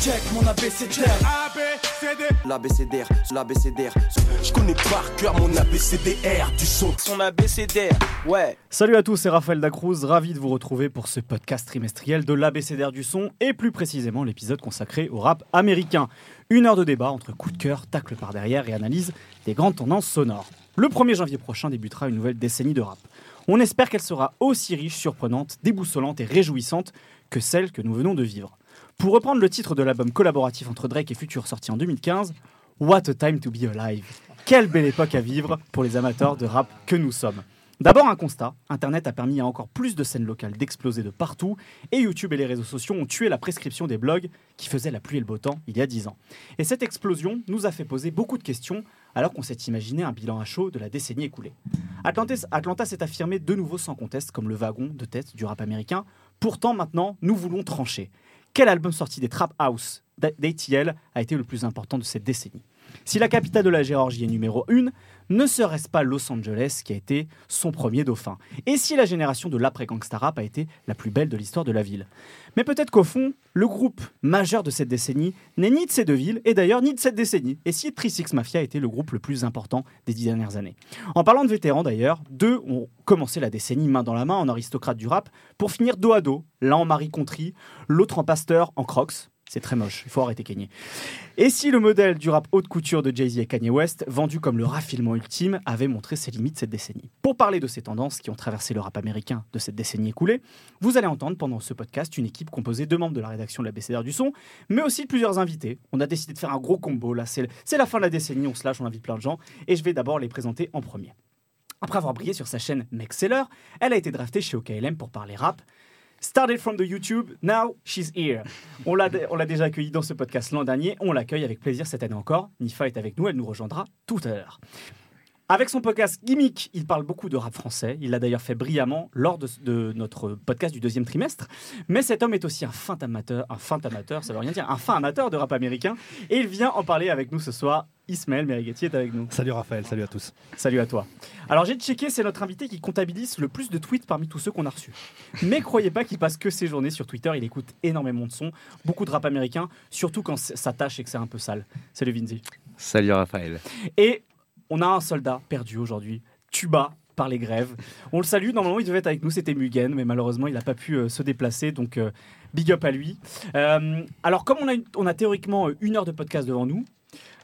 Check mon abécédaire. L'abécédaire, l'abécédaire. Je connais par cœur mon abécédaire du son. Son abécédaire, ouais. Salut à tous, c'est Raphaël Dacruz, ravi de vous retrouver pour ce podcast trimestriel de l'ABCDR du son et plus précisément l'épisode consacré au rap américain. Une heure de débat entre coup de cœur, tacle par derrière et analyse des grandes tendances sonores. Le 1er janvier prochain débutera une nouvelle décennie de rap. On espère qu'elle sera aussi riche, surprenante, déboussolante et réjouissante que celle que nous venons de vivre. Pour reprendre le titre de l'album collaboratif entre Drake et Future sorti en 2015, What a time to be alive. Quelle belle époque à vivre pour les amateurs de rap que nous sommes. D'abord un constat, Internet a permis à encore plus de scènes locales d'exploser de partout et YouTube et les réseaux sociaux ont tué la prescription des blogs qui faisaient la pluie et le beau temps il y a 10 ans. Et cette explosion nous a fait poser beaucoup de questions alors qu'on s'est imaginé un bilan à chaud de la décennie écoulée. Atlanta s'est affirmé de nouveau sans conteste comme le wagon de tête du rap américain. Pourtant maintenant, nous voulons trancher. Quel album sorti des Trap House d'ATL a été le plus important de cette décennie? Si la capitale de la Géorgie est numéro 1, ne serait-ce pas Los Angeles qui a été son premier dauphin? Et si la génération de l'après-gangsta rap a été la plus belle de l'histoire de la ville? Mais peut-être qu'au fond, le groupe majeur de cette décennie n'est ni de ces deux villes, et d'ailleurs ni de cette décennie. Et si 36 Mafia a été le groupe le plus important des dix dernières années? En parlant de vétérans d'ailleurs, deux ont commencé la décennie main dans la main en aristocrate du rap, pour finir dos à dos, l'un en Marie Contry, l'autre en pasteur en crocs. C'est très moche, il faut arrêter Kanye. Et si le modèle du rap haute couture de Jay-Z et Kanye West, vendu comme le raffinement ultime, avait montré ses limites cette décennie? Pour parler de ces tendances qui ont traversé le rap américain de cette décennie écoulée, vous allez entendre pendant ce podcast une équipe composée de membres de la rédaction de la BCDR du son, mais aussi de plusieurs invités. On a décidé de faire un gros combo, là c'est la fin de la décennie, on se lâche, on invite plein de gens, et je vais d'abord les présenter en premier. Après avoir brillé sur sa chaîne Mexceller, elle a été draftée chez OKLM pour parler rap. Started from the YouTube, now she's here. On l'a déjà accueillie dans ce podcast l'an dernier, on l'accueille avec plaisir cette année encore. Nifa est avec nous, elle nous rejoindra tout à l'heure. Avec son podcast Gimmick, il parle beaucoup de rap français. Il l'a d'ailleurs fait brillamment lors de, de notre podcast du deuxième trimestre. Mais cet homme est aussi un fin amateur, un fin amateur, ça veut rien dire, un fin amateur de rap américain. Et il vient en parler avec nous ce soir. Ismaël Merigati est avec nous. Salut Raphaël, salut à tous. Salut à toi. Alors j'ai checké, c'est notre invité qui comptabilise le plus de tweets parmi tous ceux qu'on a reçus. Mais croyez pas qu'il passe que ses journées sur Twitter, il écoute énormément de sons, beaucoup de rap américain, surtout quand ça tâche et que c'est un peu sale. Salut Vinzi. Salut Raphaël. Et on a un soldat perdu aujourd'hui, Tuba par les grèves. On le salue, normalement il devait être avec nous, c'était Mugen, mais malheureusement il n'a pas pu euh, se déplacer, donc euh, big up à lui. Euh, alors comme on a, une- on a théoriquement une heure de podcast devant nous,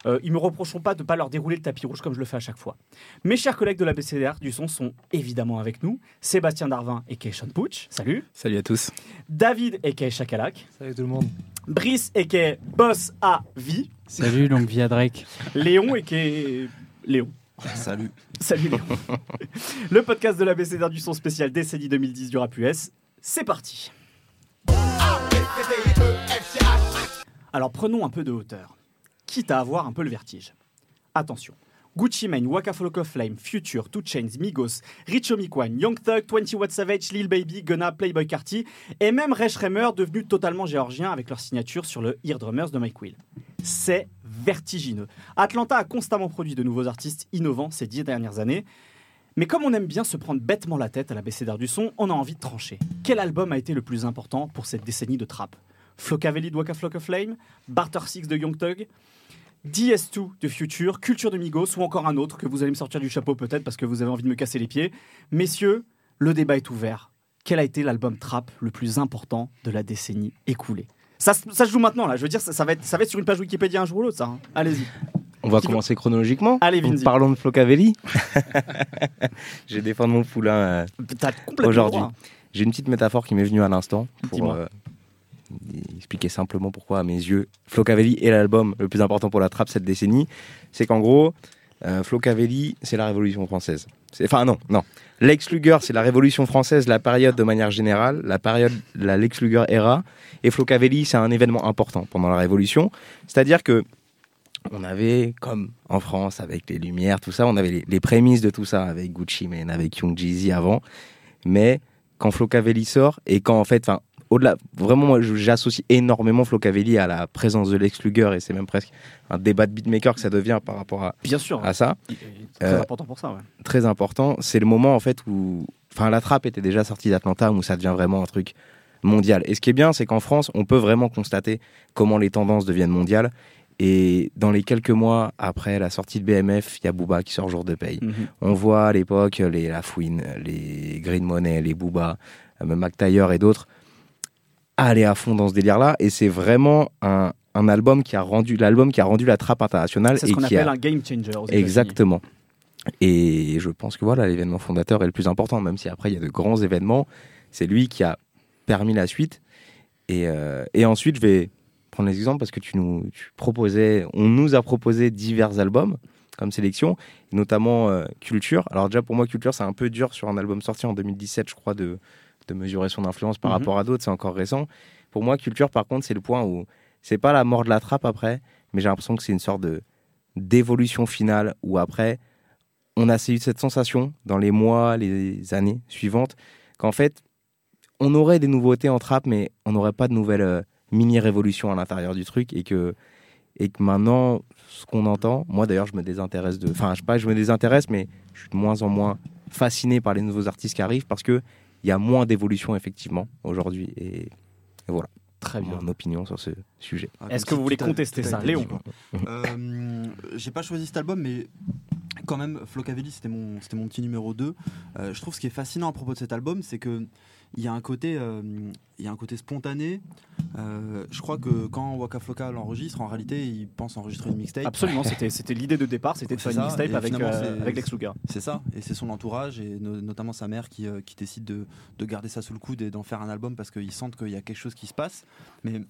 euh, ils me reprocheront pas de ne pas leur dérouler le tapis rouge comme je le fais à chaque fois. Mes chers collègues de la BCDR du son sont évidemment avec nous. Sébastien Darvin et Keishon Pouch, salut. Salut à tous. David et Kei Chakalak. Salut tout le monde. Brice et Boss à vie. Salut, longue vie à Drake. Léon et Léon. Salut. Salut Léon. Le podcast de la BCDR du son spécial décennie 2010 du rap US, c'est parti. Alors prenons un peu de hauteur, quitte à avoir un peu le vertige. Attention. Gucci Mane, Waka Flocka Flame, Future, Two Chains, Migos, Rich Homie Young Thug, 20 Watt Savage, Lil Baby, Gunna, Playboy Carti et même Resh Remer devenus totalement géorgiens avec leur signature sur le Eardrummers de Mike Will. C'est vertigineux. Atlanta a constamment produit de nouveaux artistes innovants ces dix dernières années. Mais comme on aime bien se prendre bêtement la tête à la BCDR du son, on a envie de trancher. Quel album a été le plus important pour cette décennie de trap? Flocavelli de Waka Flocka Flame, Barter Six de Young Thug, DS2 de Future, Culture de Migos ou encore un autre que vous allez me sortir du chapeau peut-être parce que vous avez envie de me casser les pieds. Messieurs, le débat est ouvert. Quel a été l'album trap le plus important de la décennie écoulée? Ça, se- ça se joue maintenant là, je veux dire, ça, ça va, être, ça va être sur une page Wikipédia un jour ou l'autre, ça. hein. Allez-y. On va Qui commencer chronologiquement? Allez, Vinzi. Parlons de Flocavelli. Je vais défendre mon poulain. euh. Aujourd'hui. J'ai une petite métaphore qui m'est venue à l'instant pour euh, expliquer simplement pourquoi, à mes yeux, Flocavelli est l'album le plus important pour la trappe cette décennie. C'est qu'en gros, euh, c'est la Révolution française. Enfin, non, non. Lex Luger, c'est la Révolution française, la période de manière générale, la période, la Lex Luger era. Et Flocavelli, c'est un événement important pendant la Révolution. C'est-à-dire que on avait, comme en France, avec les Lumières, tout ça, on avait les, prémices de tout ça avec Gucci Mane, avec Young Jeezy avant. Mais quand Flocavelli sort et quand en fait, au-delà, vraiment, moi, j'associe énormément Flocavelli à la présence de Lex Luger et c'est même presque un débat de beatmaker que ça devient par rapport à, Bien sûr. à ça. Très Euh, important pour ça, ouais. Très important. C'est le moment en fait où, enfin, la trappe était déjà sortie d'Atlanta où ça devient vraiment un truc mondiale. Et ce qui est bien, c'est qu'en France, on peut vraiment constater comment les tendances deviennent mondiales. Et dans les quelques mois après la sortie de BMF, il y a Booba qui sort Jour de Paye. Mhm. On voit à l'époque les Lafouine, les Green Money, les Booba, euh, même Mac et d'autres aller à fond dans ce délire-là. Et c'est vraiment un, un album qui a rendu l'album qui a rendu la trappe internationale C'est ce qu'on appelle a un game changer. exactement. Et je pense que voilà l'événement fondateur est le plus important, même si après il y a de grands événements. C'est lui qui a permis la suite. Et, euh, et ensuite, je vais prendre les exemples parce que tu nous tu proposais, on nous a proposé divers albums comme sélection, notamment euh, Culture. Alors déjà pour moi Culture c'est un peu dur sur un album sorti en 2017 je crois de, de mesurer son influence par Mhm. rapport à d'autres, c'est encore récent. Pour moi Culture par contre c'est le point où c'est pas la mort de la trappe après, mais j'ai l'impression que c'est une sorte de d'évolution finale où après on a eu cette sensation dans les mois, les années suivantes qu'en fait on aurait des nouveautés en trap mais on n'aurait pas de nouvelles euh, mini révolutions à l'intérieur du truc et que et que maintenant ce qu'on entend moi d'ailleurs je me désintéresse de enfin je sais pas je me désintéresse mais je suis de moins en moins fasciné par les nouveaux artistes qui arrivent parce que il y a moins d'évolution effectivement aujourd'hui et, et voilà Très bien. mon opinion sur ce sujet Ah, Est-ce que vous voulez contester ça, Léon. Euh, J'ai pas choisi cet album, mais quand même, Flocavelli, c'était mon, c'était mon petit numéro 2. Euh, je trouve ce qui est fascinant à propos de cet album, c'est que il y a un côté, euh, il y a un côté spontané. Euh, je crois que quand Waka Flocka l'enregistre, en réalité, il pense enregistrer une mixtape. Absolument, c'était c'était l'idée de départ, c'était de faire une mixtape avec, euh, c'est- avec Lex Luger. C'est ça, et c'est son entourage, et no- notamment sa mère qui, qui décide de, de garder ça sous le coude et d'en faire un album parce qu'ils sentent qu'il y a quelque chose qui se passe. Mais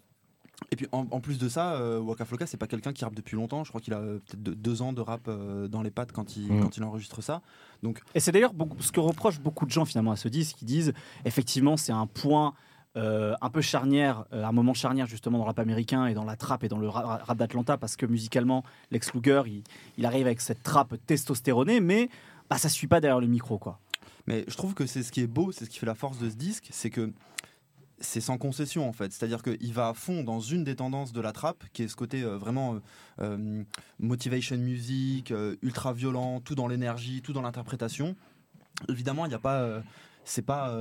et puis en, en plus de ça, euh, Waka Flocka, c'est pas quelqu'un qui rappe depuis longtemps. Je crois qu'il a euh, peut-être deux, deux ans de rap euh, dans les pattes quand il, Mm. quand il enregistre ça. Donc Et c'est d'ailleurs ce que reprochent beaucoup de gens finalement à ce disque, qui disent effectivement c'est un point euh, un peu charnière, euh, un moment charnière justement dans le rap américain et dans la trap et dans le ra- rap d'Atlanta parce que musicalement Lex Luger il, il arrive avec cette trappe testostéronée mais bah, ça suit pas derrière le micro quoi. Mais je trouve que c'est ce qui est beau, c'est ce qui fait la force de ce disque, c'est que c'est sans concession en fait. C'est-à-dire qu'il va à fond dans une des tendances de la trappe, qui est ce côté euh, vraiment euh, euh, motivation music, ultra violent, tout dans l'énergie, tout dans l'interprétation. Évidemment, il n'y a pas. c'est pas,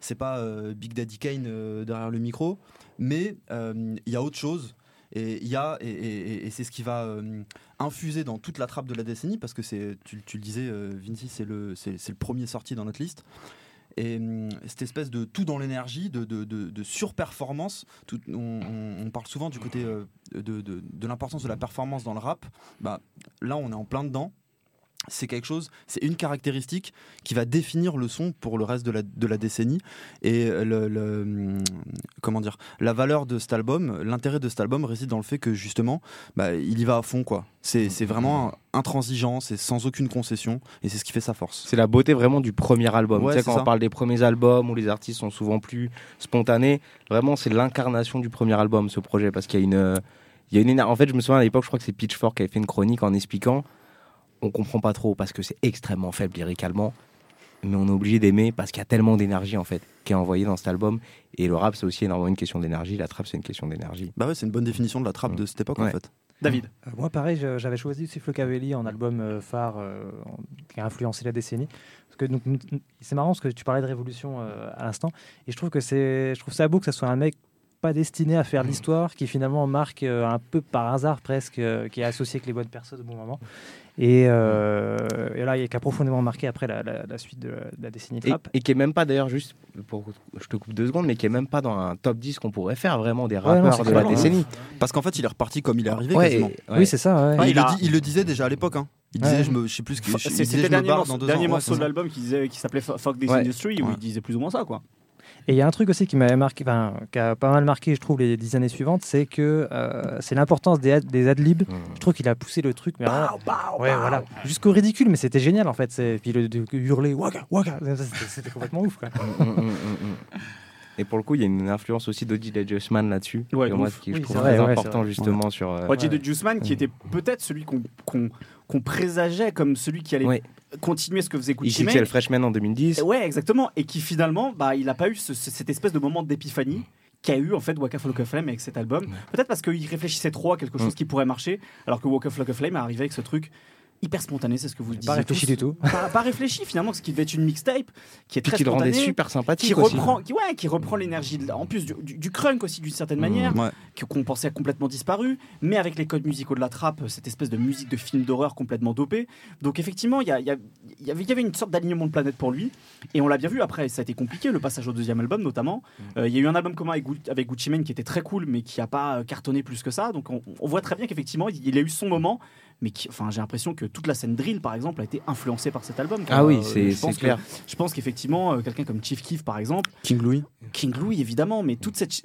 c'est pas Big Daddy Kane derrière le micro, mais il y a autre chose. Et y a et, c'est ce qui va infuser dans toute la trappe de la décennie parce que c'est tu, le disais euh, Vinci c'est le c'est le premier sorti dans notre liste et hum, cette espèce de tout dans l'énergie de, surperformance on, parle souvent du côté euh, de l'importance de la performance dans le rap. Bah là on est en plein dedans c'est quelque chose, c'est une caractéristique qui va définir le son pour le reste de la, de la décennie. Et le, le- hum, comment dire, la valeur de cet album, l'intérêt de cet album réside dans le fait que justement, bah, il y va à fond quoi. C'est vraiment intransigeant, c'est sans aucune concession, et c'est ce qui fait sa force. C'est la beauté vraiment du premier album. Ouais, tu sais, quand ça. on parle des premiers albums où les artistes sont souvent plus spontanés, vraiment, c'est l'incarnation du premier album, ce projet. Parce qu'il y a une. euh, Il y a une En fait, je me souviens à l'époque, je crois que c'est Pitchfork qui avait fait une chronique en expliquant. On comprend pas trop parce que c'est extrêmement faible lyricalement, mais on est obligé d'aimer parce qu'il y a tellement d'énergie en fait qui est envoyée dans cet album. Et le rap, c'est aussi énormément une question d'énergie. La trap, c'est une question d'énergie. Bah ouais, c'est une bonne définition de la trappe de cette époque en fait. David. Euh, Moi, pareil, j'avais choisi aussi Flocavelli en album euh, phare euh, qui a influencé la décennie. Parce que donc, n- n- c'est marrant parce que tu parlais de révolution euh, à l'instant, et je trouve que c'est, je trouve ça beau que ce soit un mec pas destiné à faire l'histoire, qui finalement marque euh, un peu par hasard presque, euh, qui est associé avec les bonnes personnes au bon moment, et, euh, et là, il qui a profondément marqué après la, la- la suite de la, de la décennie Et, trap. et qui est même pas d'ailleurs juste pour je te coupe deux secondes mais qui est même pas dans un top 10 qu'on pourrait faire vraiment des Ouais, rappeurs non, de la hein. décennie Parce qu'en fait, il est reparti comme il est arrivé Ouais, quasiment. et- ouais. Oui, c'est ça. ouais. Enfin, il a- le dit- il le disait déjà à l'époque. Hein. Il Ouais. disait, je, me, je sais plus ce que. C'était le dernier barre morceau, de l'album qui, disait, qui s'appelait Fuck Fuck This Ouais. Industry où Ouais. il disait plus ou moins ça quoi. Et il y a un truc aussi qui m'avait marqué, enfin, qui a pas mal marqué, je trouve, les dix années suivantes, c'est que euh, c'est l'importance des, ad- des adlibs. Mmh. Je trouve qu'il a poussé le truc, mais ouais, voilà, jusqu'au ridicule, mais c'était génial en fait. Puis le, de- hurler, waka, waka, c'était c'était complètement ouf. Quoi. Et pour le coup, il y a une influence aussi d'Odie Juiceman là-dessus. Ouais, moi, ouf. qui je Oui, trouve c'est très vrai, ouais, important c'est vrai. justement sur. euh, Ouais. de Juiceman qui était peut-être celui qu'on qu'on- qu'on présageait comme celui qui allait Ouais. continuer ce que faisait Gucci Mane. Freshman en 2010. Et Ouais, exactement. Et qui finalement, bah, il n'a pas eu ce- ce- cette espèce de moment d'épiphanie qu'a eu en fait Waka Flocka Flame avec cet album. Peut-être parce qu'il réfléchissait trop à quelque chose Mm. qui pourrait marcher, alors que Waka Flocka Flame est arrivé avec ce truc hyper spontané, c'est ce que vous dites. Pas réfléchi du tout. Pas, pas réfléchi finalement, ce qui devait être une mixtape qui est Puis très qui le rendait spontanée, super sympathique qui aussi. reprend, qui, ouais, qui reprend l'énergie, en plus du, du, du crunk aussi d'une certaine manière, Ouais. qu'on pensait a complètement disparu, mais avec les codes musicaux de la trappe, cette espèce de musique de film d'horreur complètement dopée. Donc effectivement, il y, a- y a- y avait, il y avait une sorte d'alignement de planète pour lui, et on l'a bien vu après, ça a été compliqué, le passage au deuxième album notamment. Euh, Il y a eu un album commun avec, Gu- avec Gucci Mane qui était très cool, mais qui n'a pas euh, cartonné plus que ça. Donc on, on voit très bien qu'effectivement, il, il a eu son moment, mais qui, enfin, j'ai l'impression que toute la scène drill, par exemple, a été influencée par cet album. quoi. Ah oui, Euh, c'est clair. que- je pense qu'effectivement, euh, quelqu'un comme Chief Keef, par exemple, King Louis. King Louis évidemment, mais toute cette,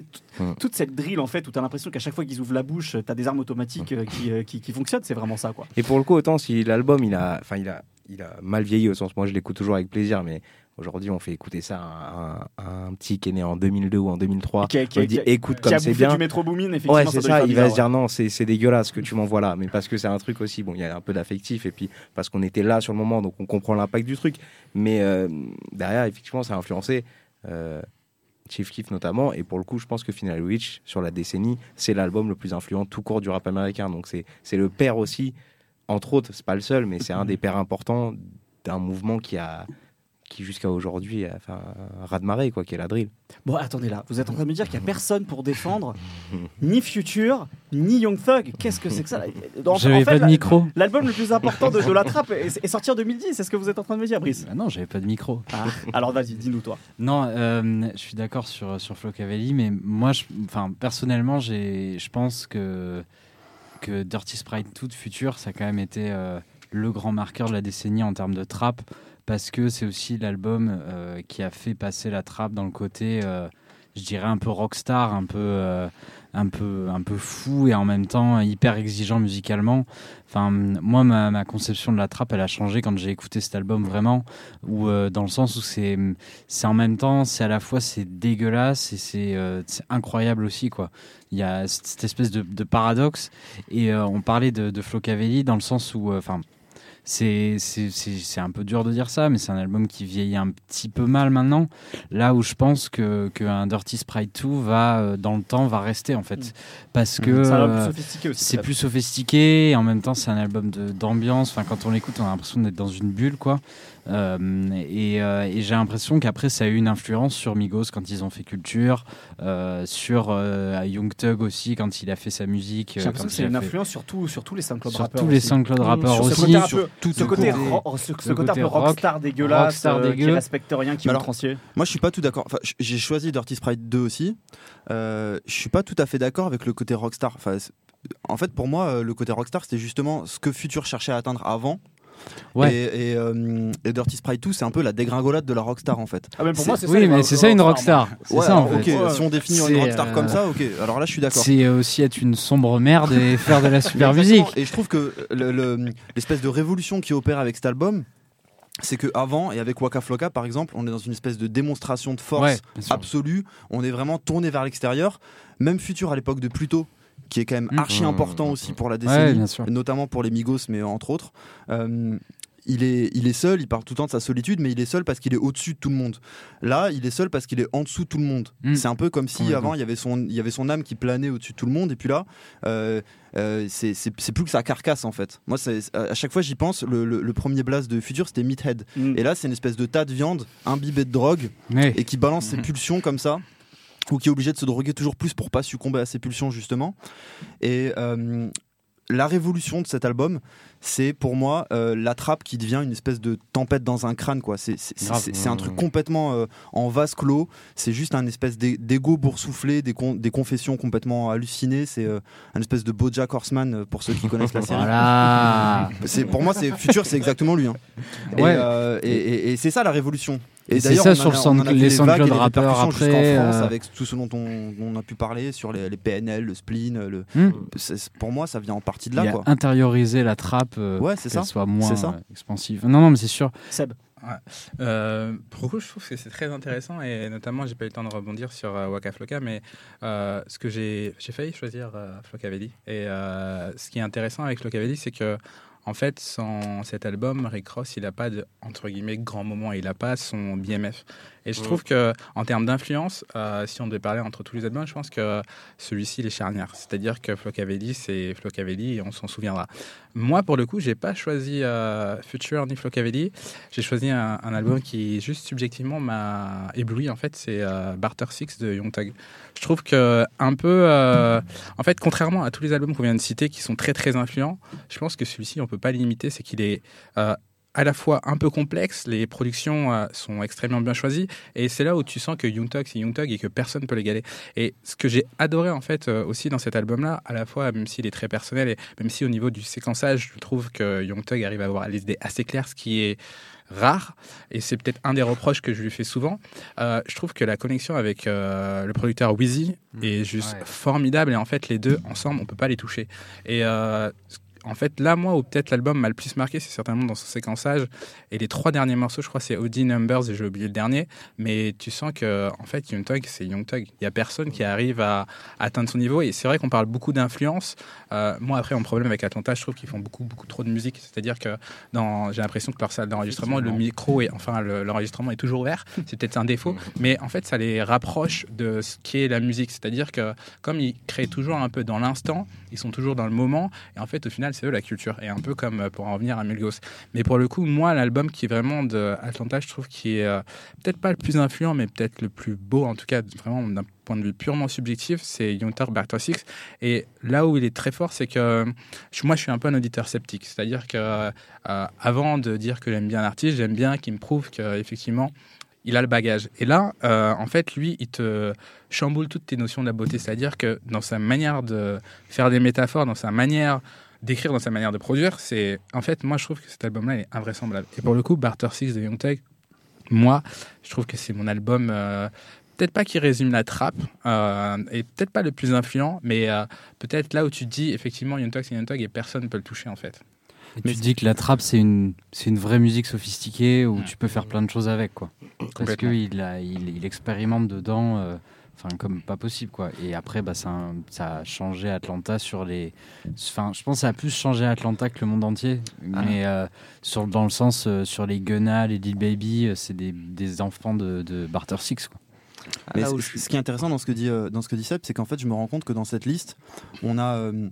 toute, cette drill en fait, où tu as l'impression qu'à chaque fois qu'ils ouvrent la bouche, tu as des armes automatiques euh, qui, euh, qui, qui fonctionnent, c'est vraiment ça quoi. Et pour le coup, autant si l'album, il a, enfin, il a, il a mal vieilli au sens, moi je l'écoute toujours avec plaisir, mais aujourd'hui on fait écouter ça à un, à un petit qui est né en 2002 ou en 2003. Qui qui On dit écoute qui comme c'est bien. du métro Boomin, effectivement. Ouais, c'est ça. Il va se dire non, c'est c'est dégueulasse ce que tu m'envoies là, mais parce que c'est un truc aussi. Bon, il y a un peu d'affectif et puis parce qu'on était là sur le moment, donc on comprend l'impact du truc. Mais euh, derrière, effectivement, ça a influencé euh, Chief Keef notamment. Et pour le coup, je pense que Final Witch sur la décennie, c'est l'album le plus influent tout court du rap américain. Donc c'est c'est le père aussi, entre autres. C'est pas le seul, mais c'est un des pères importants d'un mouvement qui a qui jusqu'à aujourd'hui a fait un raz de marée quoi, qui est la drill. Bon, attendez là, vous êtes en train de me dire qu'il n'y a personne pour défendre ni Future, ni Young Thug. Qu'est-ce que c'est que ça En- en J'avais fait, pas de micro. L'album le plus important de, de la trappe est, est sorti en 2010, c'est ce que vous êtes en train de me dire, Brice? Ah non, j'avais pas de micro. Ah, Alors vas-y, dis-nous toi. Non, euh, je suis d'accord sur, sur Flo Cavalli, mais moi, je, enfin, personnellement, j'ai, je pense que, que Dirty Sprite 2 de Future, ça a quand même été euh, le grand marqueur de la décennie en termes de trap, parce que c'est aussi l'album euh, qui a fait passer la trap dans le côté, euh, je dirais, un peu rockstar, un peu, euh, un, peu, un peu fou et en même temps hyper exigeant musicalement. Enfin, moi, ma, conception de la trap, elle a changé quand j'ai écouté cet album vraiment, euh, dans le sens où c'est en même temps, c'est à la fois c'est dégueulasse et c'est incroyable aussi quoi. Il y a cette espèce de, paradoxe et on parlait de, de dans le sens où, enfin, c'est un peu dur de dire ça, mais c'est un album qui vieillit un petit peu mal maintenant. Là où je pense que qu'un Dirty Sprite 2 va euh, dans le temps va rester en fait, parce que C'est euh, plus sophistiqué et en même temps c'est un album d'ambiance. Enfin, quand on l'écoute, on a l'impression d'être dans une bulle, quoi. Euh, et euh, et j'ai l'impression qu'après ça a eu une influence sur Migos quand ils ont fait Culture, euh, sur Young Thug aussi quand il a fait sa musique. J'ai l'impression que c'est une fait- influence sur, tout- sur tous les SoundCloud sur rappeurs. tous les. SoundCloud rappeurs sur aussi. sur tout Ce côté, côté- ro- ce, ce le côté un côté peu rock- rockstar dégueulasse, rockstar qui respecte rien, qui alors. Moi, je suis pas tout d'accord. Enfin, j'ai choisi Dirty Sprite 2 aussi. Euh, je suis pas tout à fait d'accord avec le côté rockstar. Enfin, en fait, pour moi, euh, le côté rockstar, c'était justement ce que Future cherchait à atteindre avant. Ouais. Et, et, euh, et Dirty Sprite 2, c'est un peu la dégringolade de la rockstar en fait. Ah, mais pour c'est- moi, c'est ça. Oui, mais c'est ça une rockstar. C'est Ouais, ça en fait. si on définit une rockstar euh, comme ça, ok. Alors là, je suis d'accord. C'est aussi être une sombre merde et faire de la super musique. Et je trouve que le- le- l'espèce de révolution qui opère avec cet album, c'est que avant et avec Waka Flocka par exemple, on est dans une espèce de démonstration de force Ouais, absolue. On est vraiment tourné vers l'extérieur. Même Futur à l'époque de Pluto, qui est quand même Mm. archi Mmh. important aussi pour la Ouais, décennie, bien sûr. notamment pour les Migos, mais entre autres. Euh, il est, il est seul, il parle tout le temps de sa solitude, mais il est seul parce qu'il est au-dessus de tout le monde. Là, il est seul parce qu'il est en dessous de tout le monde. C'est un peu comme si avant, il y, avait son, il y avait son âme qui planait au-dessus de tout le monde, et puis là, euh, euh, c'est c'est- c'est plus que sa carcasse en fait. Moi, c'est- à chaque fois j'y pense, le, le- le premier blast de Future c'était Meathead. Mm. Et là, c'est une espèce de tas de viande imbibée de drogue et qui balance ses pulsions comme ça ou qui est obligé de se droguer toujours plus pour pas succomber à ses pulsions justement. Et euh, la révolution de cet album c'est pour moi euh, la trappe qui devient une espèce de tempête dans un crâne quoi c'est un truc complètement euh, en vase clos c'est juste un espèce d'ego boursouflé des, con- des confessions complètement hallucinées c'est euh, un espèce de Bojack Horseman euh, pour ceux qui connaissent la série Voilà. c'est pour moi c'est futur c'est exactement lui hein. et, Ouais. euh, et- et- et c'est ça la révolution Et c'est d'ailleurs, ça on sur a- les SoundCloud les rappeurs après, France euh, avec tout ce dont on, on a pu parler sur les, les PNL, le spleen. Le, Hmm. pour moi, ça vient en partie de Il là. a Quoi. intérioriser la trappe, euh, Ouais, c'est qu'elle ça. soit moins C'est ça. euh, expansive. Non, non, mais c'est sûr. Seb. Euh, pour le coup, je trouve que c'est très intéressant et notamment, j'ai pas eu le temps de rebondir sur euh, Waka Flocka, mais euh, ce que j'ai j'ai failli choisir euh, Flocavelli. Et euh, ce qui est intéressant avec Flocavelli, c'est que en fait, sans cet album, Rick Ross, il a pas de entre guillemets grand moment, il a pas son BMF. Et je trouve que en termes d'influence, euh, si on devait parler entre tous les albums, je pense que celui-ci il est charnière. C'est-à-dire que Flocavelli, c'est Flocavelli et on s'en souviendra. Moi, pour le coup, j'ai pas choisi euh, Future ni Flocavelli. J'ai choisi un, un album qui juste subjectivement m'a ébloui. En fait, c'est euh, Barter Six de Young Thug. Je trouve que un peu, en fait, contrairement à tous les albums qu'on vient de citer qui sont très très influents, je pense que celui-ci on peut pas limiter, c'est qu'il est à la fois un peu complexe, les productions euh, sont extrêmement bien choisies, et c'est là où tu sens que Young Thug c'est Young Thug et que personne ne peut l'égaler. Et ce que j'ai adoré en fait euh, aussi dans cet album-là, à la fois même s'il est très personnel et même si au niveau du séquençage, je trouve que Young Thug arrive à avoir les idées assez claires, ce qui est rare, et c'est peut-être un des reproches que je lui fais souvent. Euh, je trouve que la connexion avec le producteur Wheezy est juste Ouais. formidable, et en fait les deux ensemble, on peut pas les toucher. Et en fait, là, moi, où peut-être l'album m'a le plus marqué, c'est certainement dans son séquençage. Et les trois derniers morceaux, je crois, c'est Audi Numbers et j'ai oublié le dernier. Mais tu sens que, en fait, Young Thug, c'est Young Thug. Il y a personne qui arrive à atteindre son niveau. Et c'est vrai qu'on parle beaucoup d'influence. Euh, moi, après, mon problème avec Atlanta, je trouve qu'ils font beaucoup, beaucoup trop de musique. C'est-à-dire que dans, j'ai l'impression que leur salle d'enregistrement, le micro et enfin le- l'enregistrement est toujours ouvert. C'est peut-être un défaut, mais en fait, ça les rapproche de ce qu'est la musique. C'est-à-dire que comme ils créent toujours un peu dans l'instant, ils sont toujours dans le moment. Et en fait, au final, c'est eux la culture. Et un peu comme euh, pour en revenir à Milgos. Mais pour le coup, moi, l'album qui est vraiment de Atlanta, je trouve qu'il est euh, peut-être pas le plus influent, mais peut-être le plus beau, en tout cas, vraiment d'un point de vue purement subjectif, c'est Thug Barto Six. Et là où il est très fort, c'est que moi, je suis un peu un auditeur sceptique. C'est-à-dire que euh, avant de dire que j'aime bien un artiste, j'aime bien qu'il me prouve qu'effectivement, il a le bagage. Et là, euh, en fait, lui, il te chamboule toutes tes notions de la beauté. C'est-à-dire que dans sa manière de faire des métaphores, dans sa manière d'écrire, dans sa manière de produire, c'est en fait, moi, je trouve que cet album-là est invraisemblable. Et pour le coup, Barter Six de Young moi, je trouve que c'est mon album. euh, Peut-être pas qui résume la trappe, euh, et peut-être pas le plus influent, mais peut-être là où tu te dis effectivement Young Thug c'est Young et personne ne peut le toucher en fait. Et tu te dis que la trappe, c'est une, c'est une vraie musique sophistiquée où tu peux faire plein de choses avec, quoi. Parce qu'il a, il, il expérimente dedans, euh, enfin, comme pas possible, quoi. Et après, bah, ça, a- ça a changé Atlanta sur les. Enfin, je pense que ça a plus changé Atlanta que le monde entier. Ah. Mais euh, sur, dans le sens, euh, sur les Gunna, les Lil Baby, euh, c'est des, des enfants de, de Barter Six, quoi. Mais où je ce qui est intéressant dans ce que dit, euh, dans ce que dit Seb, c'est qu'en fait, je me rends compte que dans cette liste, on a, euh,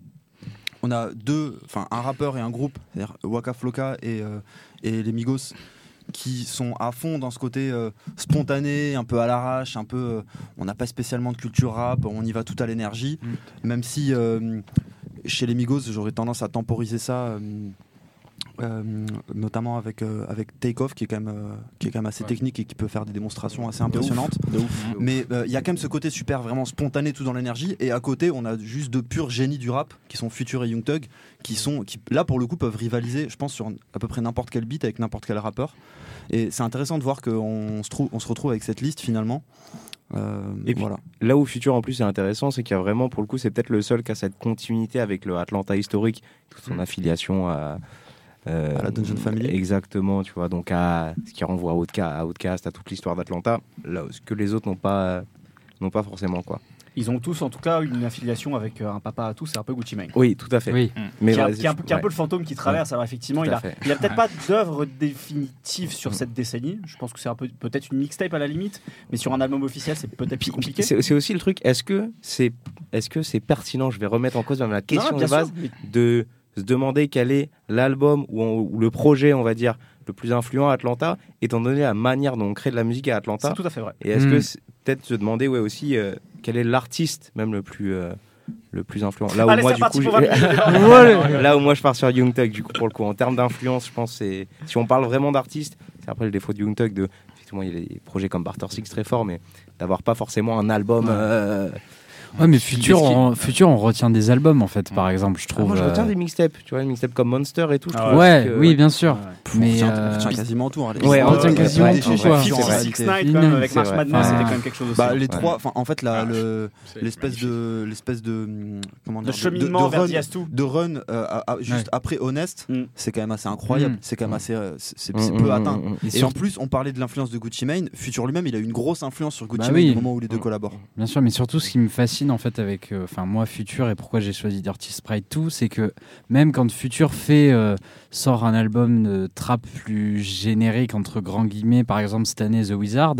on a deux, enfin, un rappeur et un groupe, c'est-à-dire Waka Flocka et, euh, et les Migos, qui sont à fond dans ce côté euh, spontané, un peu à l'arrache, un peu. euh, on n'a pas spécialement de culture rap, on y va tout à l'énergie, même si euh, chez les Migos, j'aurais tendance à temporiser ça. euh, euh, notamment avec, euh, avec Takeoff qui est quand même, euh, qui est quand même assez Ouais. technique et qui peut faire des démonstrations assez impressionnantes. Mais il y a quand même ce côté super vraiment spontané, tout dans l'énergie. Et à côté, on a juste deux purs génies du rap qui sont Future et Young Thug, qui sont, qui là pour le coup peuvent rivaliser, je pense, sur à peu près n'importe quel beat avec n'importe quel rappeur. Et c'est intéressant de voir qu'on se, trouve, on se retrouve avec cette liste finalement. Et puis, voilà. Là où Future en plus est intéressant, c'est qu'il y a vraiment, pour le coup, c'est peut-être le seul qui a cette continuité avec le Atlanta historique, toute son Mm. affiliation à. Euh, À la Dungeon Family. Exactement, tu vois, donc à ce qui renvoie à Outcast, à, à toute l'histoire d'Atlanta, là, ce que les autres n'ont pas, n'ont pas forcément, quoi. Ils ont tous en tout cas une affiliation avec euh, un papa à tous, c'est un peu Gucci Mane. Oui, tout à fait. Oui. Mais qui, est un- voilà, qui un peu, qui est un ouais. peu le fantôme qui traverse. Alors effectivement, Tout il a, fait. il a peut-être pas d'œuvre définitive sur cette décennie. Je pense que c'est un peu peut-être une mixtape à la limite, mais sur un album officiel, c'est peut-être plus compliqué. C'est aussi le truc, est-ce que c'est est -ce c'est pertinent? Je vais remettre en cause même la question Non, de base sûr, mais de se demander quel est l'album ou, on- ou le projet, on va dire, le plus influent à Atlanta, étant donné la manière dont on crée de la musique à Atlanta. c'est tout à fait vrai. Et est-ce que c'est- peut-être se demander ouais, aussi euh, quel est l'artiste même le plus, euh, le plus influent? Là où Allez, moi, du coup, pour je- 20 minutes. Voilà. Là où moi je pars sur Young Thug, du coup, pour le coup, en termes d'influence, je pense c'est si on parle vraiment d'artiste, c'est après le défaut de Young Thug de effectivement il y a des projets comme Barter Six très forts, mais d'avoir pas forcément un album. euh, Ouais, mais qui- on, Future, on retient des albums, en fait, par exemple, je ah, trouve. moi je retiens euh, des mixtapes, tu vois, des mixtapes comme Monster et tout. je Ah trouve Ouais, que- oui, bien sûr. Ouais. Mais, on retient, euh, on retient quasiment tout. hein, les- Ouais, on retient quasiment tout, les- quoi. les- C'est en vrai. 56 réalité. Night, quand même, avec March. Madness, c'était quand même quelque chose aussi. Bah, hein. les trois, enfin en fait la, Ah, l'espèce de l'espèce de hum, comment De dire cheminement de vers run, Diastou. de run euh, juste après Honest, Mm. c'est quand même assez incroyable. Mm. C'est quand même assez, euh, c'est Mm, peu mm, atteint. mm, mm. et en plus, on parlait de l'influence de Gucci Mane. Future lui-même, il a eu une grosse influence sur Gucci Bah Mane oui. au moment où les deux Mm. collaborent. Bien sûr, mais surtout ce qui me fascine en fait avec, euh, enfin moi Future et pourquoi j'ai choisi Dirty Sprite 2, c'est que même quand Future fait euh, sort un album de trap plus générique entre grands guillemets, par exemple cette année The Wizard,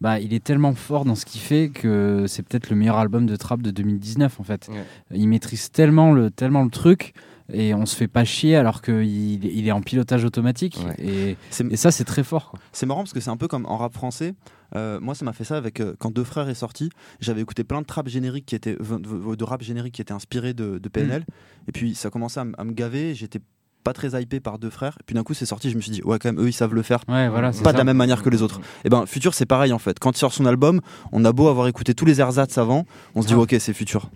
bah, il est tellement fort dans ce qu'il fait que c'est peut-être le meilleur album de trap de 2019 en fait. Ouais. Il maîtrise tellement le, tellement le truc et on se fait pas chier alors qu'il il est en pilotage automatique. Ouais. Et, et ça, c'est très fort. c'est marrant parce que c'est un peu comme en rap français. Euh, moi, ça m'a fait ça avec euh, quand Deux Frères est sorti. J'avais écouté plein de trap génériques qui étaient de, rap génériques qui étaient inspirés de, de PNL. Et puis ça commençait à, me gaver. J'étais pas très hypé par Deux Frères. Et puis d'un coup, c'est sorti. Je me suis dit, ouais, quand même, eux, ils savent le faire. Ouais, voilà, Pas ça. de la même manière que les autres. Et ben, Futur, c'est pareil en fait. Quand il sort son album, on a beau avoir écouté tous les ersatz avant, on se dit, Ah. ok, c'est Futur.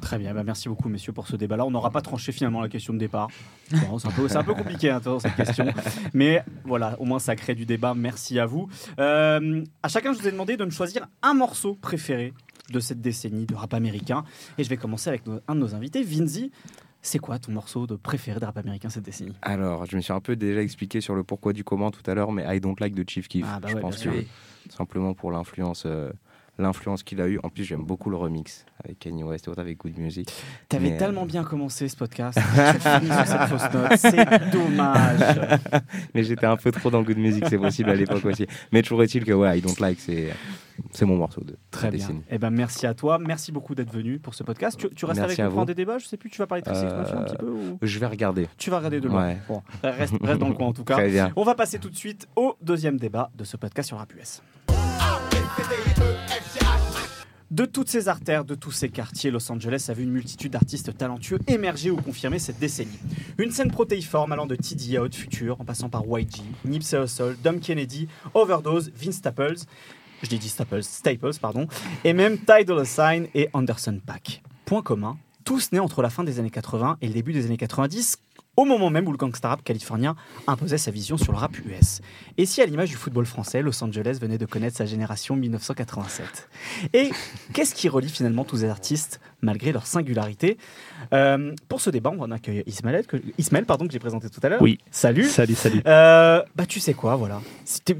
Très bien, bah merci beaucoup messieurs pour ce débat-là. On n'aura pas tranché finalement la question de départ. Bon, c'est un peu, c'est un peu compliqué hein, cette question, mais voilà, au moins ça crée du débat. Merci à vous. Euh, à chacun, je vous ai demandé de me choisir un morceau préféré de cette décennie de rap américain, et je vais commencer avec nos- un de nos invités, Vinzi. C'est quoi ton morceau de préféré de rap américain cette décennie? Alors, je me suis un peu déjà expliqué sur le pourquoi du comment tout à l'heure, mais I Don't Like de Chief Keef. Ah bah je ouais, pense que simplement pour l'influence, euh, l'influence qu'il a eu. En plus, j'aime beaucoup le remix avec Kanye West et autres avec Good Music. T'avais Mais, tellement euh, bien commencé ce podcast. C'est dommage. Mais j'étais un peu trop dans Good Music, c'est possible à l'époque aussi. Mais toujours est-il que ouais, I Don't Like, c'est c'est mon morceau de Très bien. décennie. Eh ben, merci à toi. Merci beaucoup d'être venu pour ce podcast. Tu, tu restes Merci avec nous pour vous. des débats? Je sais plus, tu vas parler de Euh, un petit peu ou... Je vais regarder. Tu vas regarder de loin. Ouais. Bon, reste, reste dans le coin en tout cas. Très bien. On va passer tout de suite au deuxième débat de ce podcast sur Rap US. De toutes ces artères, de tous ces quartiers, Los Angeles a vu une multitude d'artistes talentueux émerger ou confirmer cette décennie. Une scène protéiforme allant de TD à Haute Future, en passant par YG, Nipsey Hussle, Dom Kennedy, Overdose, Vince Staples, je dit Staples, Staples, pardon, et même Ty Dolla Sign et Anderson Paak. Point commun, tous nés entre la fin des années 80 et le début des années 90, au moment même où le gangsta rap californien imposait sa vision sur le rap US. Et si, à l'image du football français, Los Angeles venait de connaître sa génération 1987 Et qu'est-ce qui relie finalement tous ces artistes, malgré leur singularité? Euh, Pour ce débat, on accueille Ismaël, que, Ismaël pardon, que j'ai présenté tout à l'heure. Oui. Salut. Salut, salut. Euh, bah, tu sais quoi, voilà.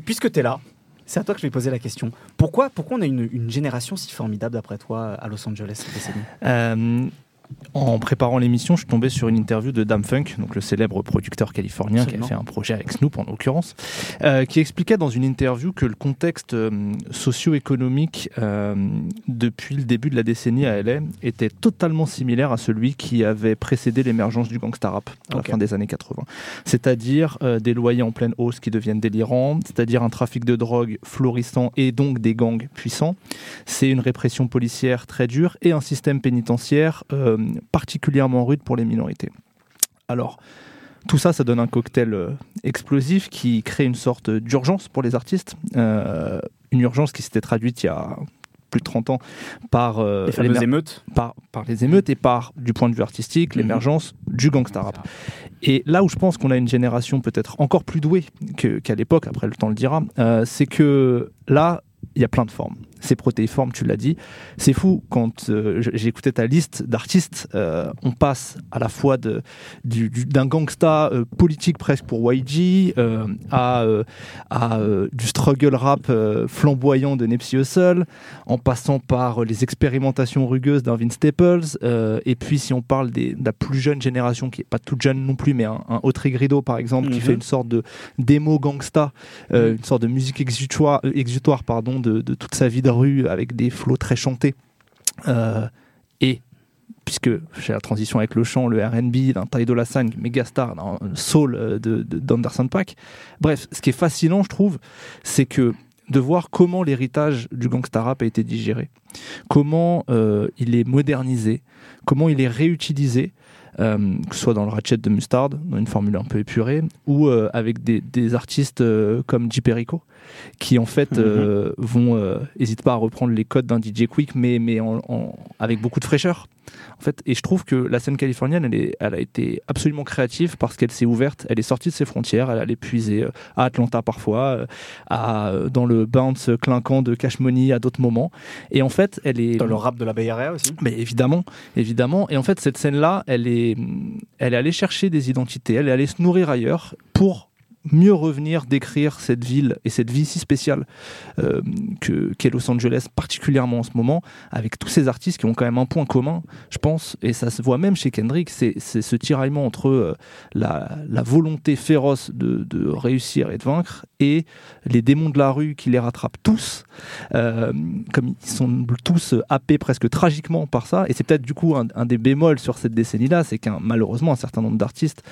Puisque tu es là, c'est à toi que je vais poser la question. Pourquoi, pourquoi on a une, une génération si formidable, d'après toi, à Los Angeles cette décennie Euh, en préparant l'émission, je suis tombé sur une interview de Dam Funk, donc le célèbre producteur californien Absolument. qui a fait un projet avec Snoop en l'occurrence, euh, qui expliquait dans une interview que le contexte euh, socio-économique euh, depuis le début de la décennie à LA était totalement similaire à celui qui avait précédé l'émergence du gangsta rap à la fin des années 80. C'est-à-dire des loyers en pleine hausse qui deviennent délirants, c'est-à-dire un trafic de drogue florissant et donc des gangs puissants. C'est une répression policière très dure et un système pénitentiaire euh, particulièrement rude pour les minorités. Alors, tout ça, ça donne un cocktail euh, explosif qui crée une sorte d'urgence pour les artistes. Euh, une urgence qui s'était traduite il y a plus de 30 ans par, euh, Les émeutes par, par les émeutes et par, du point de vue artistique, l'émergence du gangsta rap. Et là où je pense qu'on a une génération peut-être encore plus douée qu'à l'époque, après le temps le dira, euh, c'est que là, il y a plein de formes. C'est protéiforme, tu l'as dit. C'est fou quand euh, écouté ta liste d'artistes, euh, on passe à la fois de- du- du- d'un gangsta euh, politique presque pour YG à, à, du struggle rap flamboyant de Nipsey Hussle, en passant par les expérimentations rugueuses d'un Vince Staples, et puis si on parle des- de la plus jeune génération, qui est pas toute jeune non plus, mais un, un Autry Grido par exemple, qui Mhm. fait une sorte de démo gangsta, euh, une sorte de musique exutoire, exutoire pardon, de, de toute sa vie de rue avec des flots très chantés. Euh, et puisque j'ai la transition avec le chant, le R&B d'un Ty Dolla Sign, méga star, d'un soul euh, de, de- d'Anderson Paak. Bref, ce qui est fascinant, je trouve, c'est que de voir comment l'héritage du gangsta rap a été digéré, comment euh, il est modernisé, comment il est réutilisé, que ce soit dans le Ratchet de Mustard, dans une formule un peu épurée, ou avec des, des artistes comme J. Perico, qui en fait euh, vont, euh, hésitent pas à reprendre les codes d'un DJ Quick, mais, mais en- en- avec beaucoup de fraîcheur. En fait, et je trouve que la scène californienne, elle, est, elle a été absolument créative parce qu'elle s'est ouverte, elle est sortie de ses frontières, elle allait puiser euh, à Atlanta parfois, euh, à, dans le bounce clinquant de Cash Money à d'autres moments. Et en fait, elle est Dans le rap de la Bay Area aussi mais évidemment, évidemment. Et en fait, cette scène-là, elle est, elle est allée chercher des identités, elle est allée se nourrir ailleurs pour mieux revenir, décrire cette ville et cette vie si spéciale euh, que qu'est Los Angeles, particulièrement en ce moment, avec tous ces artistes qui ont quand même un point commun, je pense, et ça se voit même chez Kendrick, c'est ce tiraillement entre euh, la, volonté féroce de, réussir et de vaincre et les démons de la rue qui les rattrapent tous, euh, comme ils sont tous happés presque tragiquement par ça, et c'est peut-être du coup un, un, des bémols sur cette décennie-là, c'est qu'un malheureusement un certain nombre d'artistes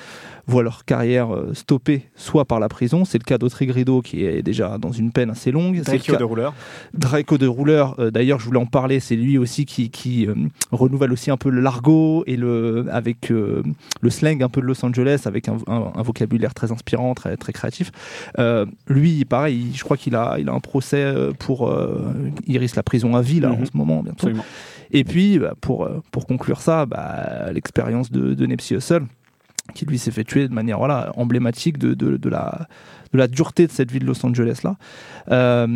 voient leur carrière stoppée soit par la prison, c'est le cas d'Autrigrido qui est déjà dans une peine assez longue. Draco de Rouleur. Draco de Rouleur, euh, d'ailleurs je voulais en parler, c'est lui aussi qui, qui euh, renouvelle aussi un peu le largo et le, avec euh, le slang un peu de Los Angeles, avec un, un, un vocabulaire très inspirant, très, très créatif. Euh, lui, pareil, je crois qu'il a, il a un procès pour... il risque la prison à vie là, mm -hmm. en ce moment bientôt. Absolument. Et puis, bah, pour, pour conclure ça, bah, l'expérience de, de Nipsey Hussle, qui lui s'est fait tuer de manière voilà, emblématique de, de, la, de la dureté de cette ville de Los Angeles là. Euh,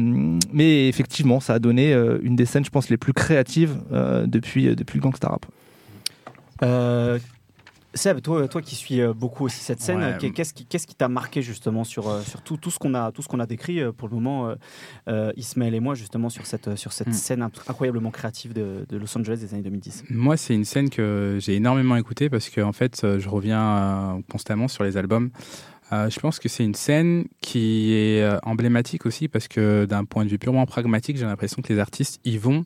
mais effectivement, ça a donné euh, une des scènes, je pense, les plus créatives euh, depuis, depuis le gangsta rap. Euh, Seb, toi, toi qui suis beaucoup aussi cette scène, ouais. qu'est-ce qui qu'est-ce qui t'a marqué justement sur, sur tout, tout ce qu'on a tout ce qu'on a décrit pour le moment, euh, Ismaël et moi justement sur cette sur cette mm. scène incroyablement créative de, de, Los Angeles des années 2010. Moi, c'est une scène que j'ai énormément écoutée parce que en fait, je reviens constamment sur les albums. Euh, je pense que c'est une scène qui est emblématique aussi parce que d'un point de vue purement pragmatique, j'ai l'impression que les artistes y vont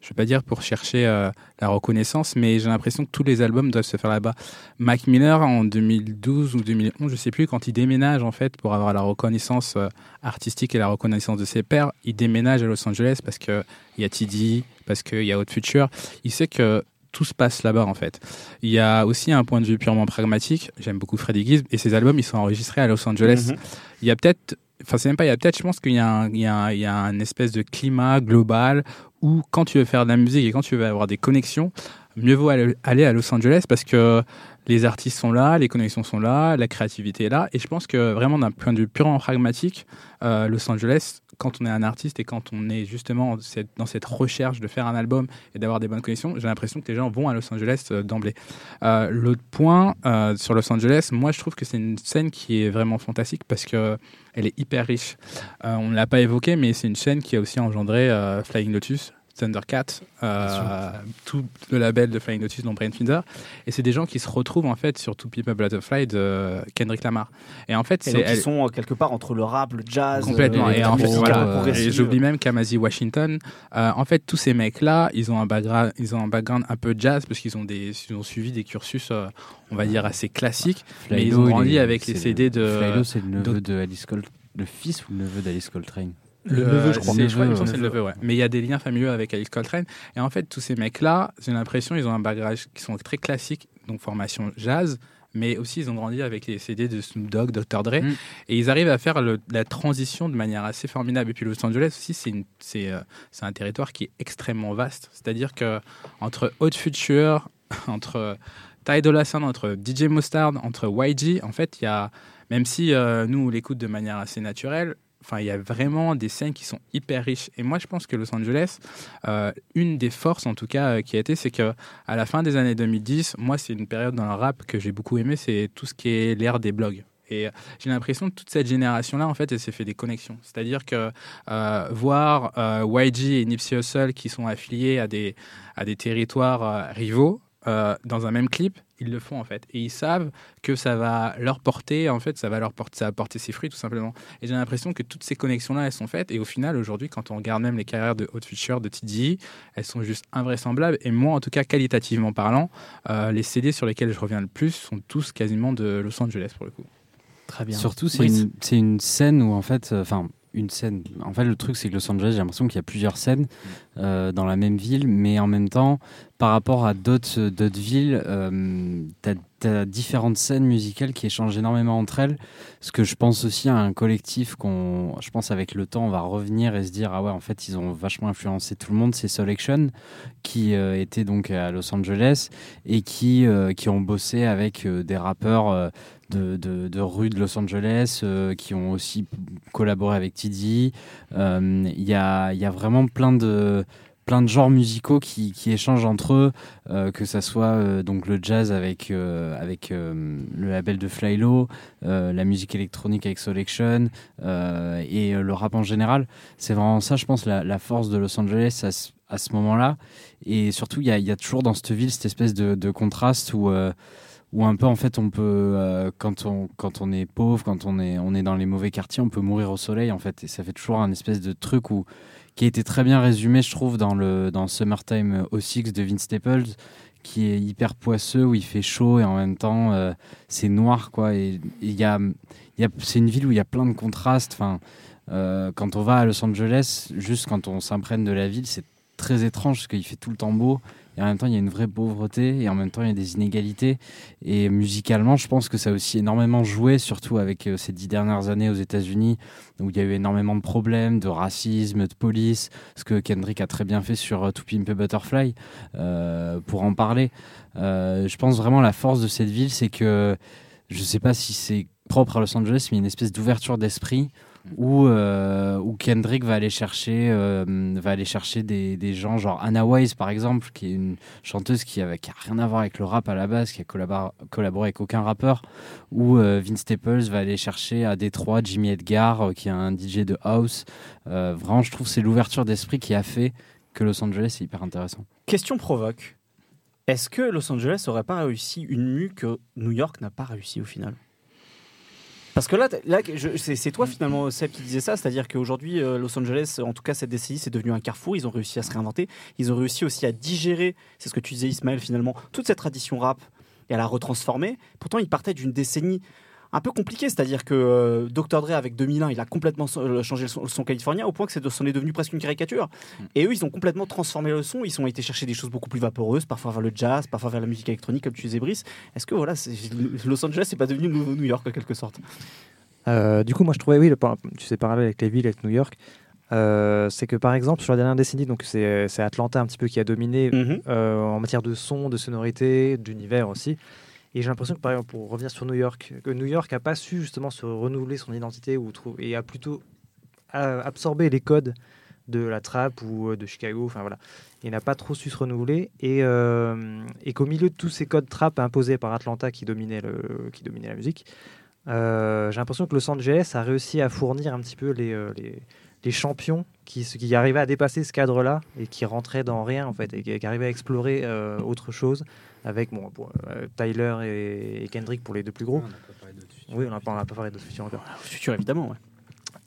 je ne vais pas dire pour chercher euh, la reconnaissance, mais j'ai l'impression que tous les albums doivent se faire là-bas. Mac Miller, en 2012 ou 2011, je sais plus, quand il déménage, en fait, pour avoir la reconnaissance euh, artistique et la reconnaissance de ses pairs, il déménage à Los Angeles parce qu'il y a TD, parce qu'il y a Haute Future. Il sait que tout se passe là-bas en fait. Il y a aussi un point de vue purement pragmatique. J'aime beaucoup Freddie Gibbs et ses albums ils sont enregistrés à Los Angeles. Mm -hmm. Il y a peut-être, enfin c'est même pas il y a peut-être, je pense qu'il y, y, y, a un espèce de climat global où quand tu veux faire de la musique et quand tu veux avoir des connexions, mieux vaut aller à Los Angeles parce que les artistes sont là, les connexions sont là, la créativité est là. Et je pense que vraiment d'un point de vue purement pragmatique, euh, Los Angeles, quand on est un artiste et quand on est justement dans cette recherche de faire un album et d'avoir des bonnes connexions, j'ai l'impression que les gens vont à Los Angeles euh, d'emblée. Euh, L'autre point euh, sur Los Angeles, moi je trouve que c'est une scène qui est vraiment fantastique parce que elle est hyper riche. Euh, on ne l'a pas évoqué, mais c'est une chaîne qui a aussi engendré Flying Lotus, Thundercat, euh, tout le label de Flying Lotus dont Brian Finder. Et c'est des gens qui se retrouvent en fait sur Two People Butterfly de Kendrick Lamar. Et en fait, c'est ils sont quelque part entre le rap, le jazz, complètement. Euh, et, en fait, voilà. Et j'oublie même Kamasi Washington. Euh, en fait, tous ces mecs-là, ils ont un background, ils ont un background un peu jazz parce qu'ils ont des, ils ont suivi des cursus, euh, on va dire assez classiques. Flylo, mais ils ont grandi avec les CD de. Flylo, c'est le neveu de Alice Coltrane, le fils ou le neveu d'Alice Coltrane. Le euh, neveu, je crois. Je crois que c'est le neveu, ouais. Mais il y a des liens familiaux avec Alice Coltrane. Et en fait, tous ces mecs-là, j'ai l'impression ils ont un bagage qui sont très classiques, donc formation jazz, mais aussi ils ont grandi avec les CD de Snoop Dogg, Dr. Dre, mm. et ils arrivent à faire le, la transition de manière assez formidable. Et puis Los Angeles aussi, c'est euh, un territoire qui est extrêmement vaste. C'est-à-dire que entre Haute Future, entre Ty Dolla Sign, entre DJ Mustard, entre YG, en fait, il y a, même si euh, nous on l'écoute de manière assez naturelle, Enfin, il y a vraiment des scènes qui sont hyper riches. Et moi, je pense que Los Angeles, euh, une des forces en tout cas euh, qui a été, c'est que à la fin des années 2010, moi, c'est une période dans le rap que j'ai beaucoup aimé, c'est tout ce qui est l'ère des blogs. Et j'ai l'impression que toute cette génération-là, en fait, elle s'est fait des connexions. C'est-à-dire que euh, voir euh, YG et Nipsey Hussle qui sont affiliés à des, à des territoires euh, rivaux dans un même clip, ils le font en fait. Et ils savent que ça va leur porter en fait ça va leur porter ça va porter ses fruits tout simplement. Et j'ai l'impression que toutes ces connexions là elles sont faites. Et au final aujourd'hui quand on regarde même les carrières de Hot Future de TDI elles sont juste invraisemblables. Et moi en tout cas qualitativement parlant euh, les CD sur lesquels je reviens le plus sont tous quasiment de Los Angeles pour le coup. Très bien. Surtout c'est oui, une, une scène où en fait enfin euh, une scène. En fait, le truc, c'est que Los Angeles, j'ai l'impression qu'il y a plusieurs scènes euh, dans la même ville, mais en même temps, par rapport à d'autres villes, euh, tu as, différentes scènes musicales qui échangent énormément entre elles. Ce que je pense aussi à un collectif qu'on, je pense, avec le temps, on va revenir et se dire ah ouais, en fait, ils ont vachement influencé tout le monde. C'est Selection qui euh, était donc à Los Angeles et qui euh, qui ont bossé avec euh, des rappeurs. Euh, de, de, rue de Los Angeles euh, qui ont aussi collaboré avec TD. Il euh, y, a, y a vraiment plein de plein de genres musicaux qui, échangent entre eux, euh, que ça soit euh, donc le jazz avec euh, avec le label de Flylo, la musique électronique avec Selection et le rap en général. C'est vraiment ça, je pense, la, force de Los Angeles à, ce- moment-là. Et surtout, il y a, toujours dans cette ville cette espèce de, contraste où où un peu en fait on peut quand on quand on est pauvre quand on est on est dans les mauvais quartiers on peut mourir au soleil en fait et ça fait toujours un espèce de truc où qui a été très bien résumé je trouve dans le dans Summertime 06 de Vince Staples qui est hyper poisseux où il fait chaud et en même temps euh, c'est noir quoi. Et il y a y a c'est une ville où il y a plein de contrastes. Enfin euh, quand on va à Los Angeles juste quand on s'imprègne de la ville c'est très étrange parce qu'il fait tout le temps beau et en même temps il y a une vraie pauvreté et en même temps il y a des inégalités. Et musicalement je pense que ça a aussi énormément joué surtout avec euh, ces dix dernières années aux États-Unis où il y a eu énormément de problèmes de racisme de police ce que Kendrick a très bien fait sur euh, To Pimp a Butterfly euh, pour en parler. Je pense vraiment la force de cette ville c'est que je sais pas si c'est propre à Los Angeles mais une espèce d'ouverture d'esprit où, euh, où Kendrick va aller chercher, euh, va aller chercher des, gens genre Anna Wise par exemple, qui est une chanteuse qui n'a a rien à voir avec le rap à la base, qui a collabor- collaboré avec aucun rappeur, ou euh, Vince Staples va aller chercher à Détroit Jimmy Edgar, euh, qui est un DJ de house. Vraiment, je trouve c'est l'ouverture d'esprit qui a fait que Los Angeles est hyper intéressant. Question provoque. Est-ce que Los Angeles aurait pas réussi une mue que New York n'a pas réussi au final? Parce que là, là c'est toi finalement, Seb, qui disait ça, c'est-à-dire qu'aujourd'hui, euh, Los Angeles, en tout cas cette décennie, c'est devenu un carrefour. Ils ont réussi à se réinventer. Ils ont réussi aussi à digérer, c'est ce que tu disais, Ismaël, finalement, toute cette tradition rap et à la retransformer. Pourtant, ils partaient d'une décennie un peu compliquée, c'est-à-dire que euh, Dr. Dre, avec 2001, il a complètement so- euh, changé le son, le son californien au point que c'est de- est devenu presque une caricature. Et eux, ils ont complètement transformé le son. Ils ont été chercher des choses beaucoup plus vaporeuses, parfois vers le jazz, parfois vers la musique électronique, comme tu disais, Brice. Est-ce que voilà, Los Angeles, c'est pas devenu New New York en quelque sorte? Euh, du coup, moi, je trouvais, oui, le, tu sais, parallèle avec les villes, avec New York, euh, c'est que par exemple, sur la dernière décennie, donc c'est Atlanta un petit peu qui a dominé Mhm. euh, en matière de son, de sonorité, d'univers aussi. Et j'ai l'impression que, par exemple, pour revenir sur New York, que New York n'a pas su justement se renouveler son identité ou et a plutôt absorbé les codes de la trap ou euh, de Chicago. Enfin voilà, il n'a pas trop su se renouveler et, euh, et qu'au milieu de tous ces codes trap imposés par Atlanta qui dominait le, qui dominait la musique, euh, j'ai l'impression que Los Angeles a réussi à fournir un petit peu les, les, les champions qui, qui arrivaient à dépasser ce cadre-là et qui rentraient dans rien en fait et qui, arrivaient à explorer autre chose avec bon, bon, euh, Tyler et, et Kendrick pour les deux plus gros. Oui, on n'a pas, on n'a pas parlé de futur encore. Futur, évidemment. ouais.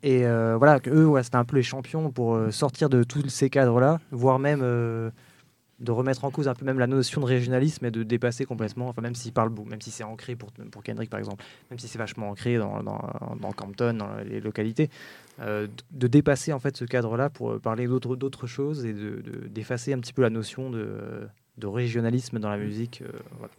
Et euh, voilà, que eux, ouais, c'était un peu les champions pour euh, sortir de tous ces cadres-là, voire même euh, de remettre en cause un peu même la notion de régionalisme et de dépasser complètement, enfin même s'ils parlent, beau- même si c'est ancré pour, pour Kendrick par exemple, même si c'est vachement ancré dans, dans, dans Campton, dans les localités, euh, de dépasser en fait ce cadre-là pour parler d'autres d'autres choses et de- de- d'effacer un petit peu la notion de, de régionalisme dans la musique. euh, voilà.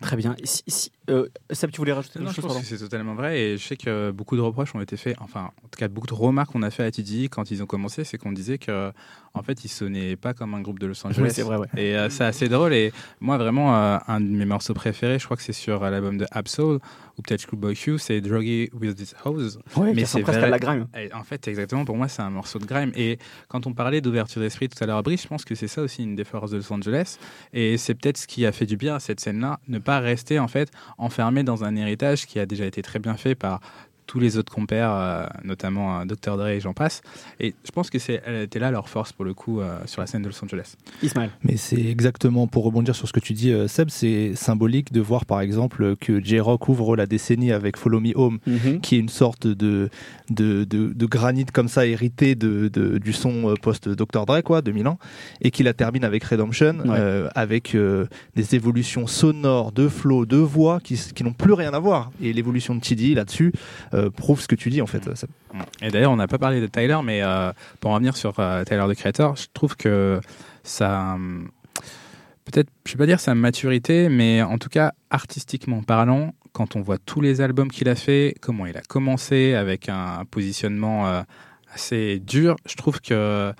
Très bien. Si, si- euh, Seb, tu voulais rajouter quelque je chose pense que c'est totalement vrai et je sais que beaucoup de reproches ont été faits, enfin en tout cas beaucoup de remarques qu'on a fait à TDI quand ils ont commencé, c'est qu'on disait que en fait ils sonnaient pas comme un groupe de Los Angeles. Oui, c'est vrai, ouais. Et euh, c'est assez drôle et moi vraiment euh, un de mes morceaux préférés, je crois que c'est sur euh, l'album de Absol ou peut-être Schoolboy Q, c'est Druggy with This Hose. Ouais, Mais c'est presque vrai. à la grime. Et en fait, exactement, pour moi, c'est un morceau de grime. Et quand on parlait d'ouverture d'esprit tout à l'heure, Brice, je pense que c'est ça aussi une des forces de Los Angeles. Et c'est peut-être ce qui a fait du bien à cette scène-là, ne pas rester en fait enfermé dans un héritage qui a déjà été très bien fait par tous les autres compères, euh, notamment euh, Dr. Dre et j'en passe. Et je pense que c'est, elle était là leur force pour le coup euh, sur la scène de Los Angeles. Ismaël. Mais c'est exactement, pour rebondir sur ce que tu dis, euh, Seb, c'est symbolique de voir par exemple que J-Rock ouvre la décennie avec Follow Me Home, Mhm. qui est une sorte de, de, de, de granit comme ça hérité de, de- du son post-Dr. Dre, quoi, 2000 ans, et qui la termine avec Redemption, Ouais. euh, avec euh, des évolutions sonores, de flow, de voix qui, qui n'ont plus rien à voir. Et l'évolution de TD là-dessus euh, prouve ce que tu dis en fait. Seb. Et d'ailleurs, on n'a pas parlé de Tyler, mais euh, pour revenir sur euh, Tyler the Creator, je trouve que ça. hum, Peut-être, je ne vais pas dire sa maturité, mais en tout cas, artistiquement parlant, quand on voit tous les albums qu'il a fait, comment il a commencé avec un positionnement euh, assez dur, je trouve que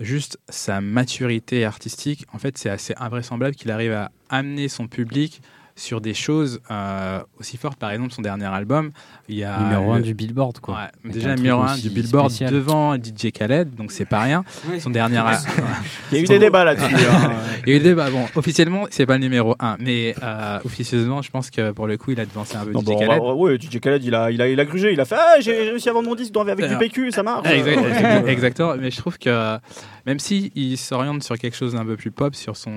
juste sa maturité artistique, en fait, c'est assez invraisemblable qu'il arrive à amener son public sur des choses euh, aussi fortes. Par exemple, son dernier album, il y a Numéro le- 1 du Billboard, quoi. Ouais, déjà numéro 1 aussi du Billboard spécial. devant DJ Khaled, donc c'est pas rien. Son dernier. Il y a eu des débats là-dessus. hein. Il y a eu des débats. Bon, officiellement, c'est pas le numéro 1, mais euh, officieusement, je pense que pour le coup, il a devancé un peu Non, DJ bon, Khaled. bah, ouais, DJ Khaled, il a, il a, il a grugé, il a fait Ah, j'ai réussi à vendre mon disque avec du PQ, ça marche. Exact- exact- Exactement, mais je trouve que même si il s'oriente sur quelque chose d'un peu plus pop sur son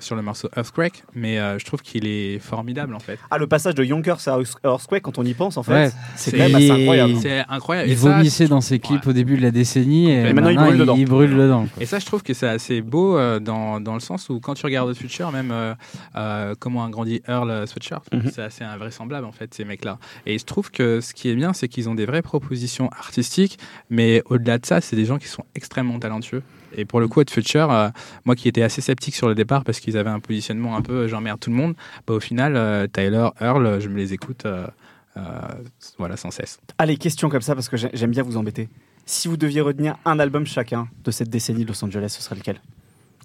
sur le morceau Earthquake, mais euh, je trouve qu'il est formidable en fait. Ah, le passage de Yonkers à Earthquake, quand on y pense, en fait, Ouais, c'est quand même assez incroyable. C'est incroyable. Il ça, vomissait dans ses clips au début de la décennie et, Et maintenant, il brûle dedans. Il brûle dedans. Et ça, je trouve que c'est assez beau euh, dans, dans le sens où quand tu regardes Future, même euh, euh, comment a grandi Earl Sweatshirt, Mhm. c'est assez invraisemblable en fait, ces mecs-là. Et je trouve que ce qui est bien, c'est qu'ils ont des vraies propositions artistiques, mais au-delà de ça, c'est des gens qui sont extrêmement talentueux. Et pour le coup, Hot Future, euh, moi qui étais assez sceptique sur le départ parce qu'ils avaient un positionnement un peu euh, j'emmerde tout le monde, bah, au final, euh, Tyler, Earl, je me les écoute voilà, sans cesse. Allez, question comme ça, parce que j'ai- j'aime bien vous embêter. Si vous deviez retenir un album chacun de cette décennie de Los Angeles, ce serait lequel?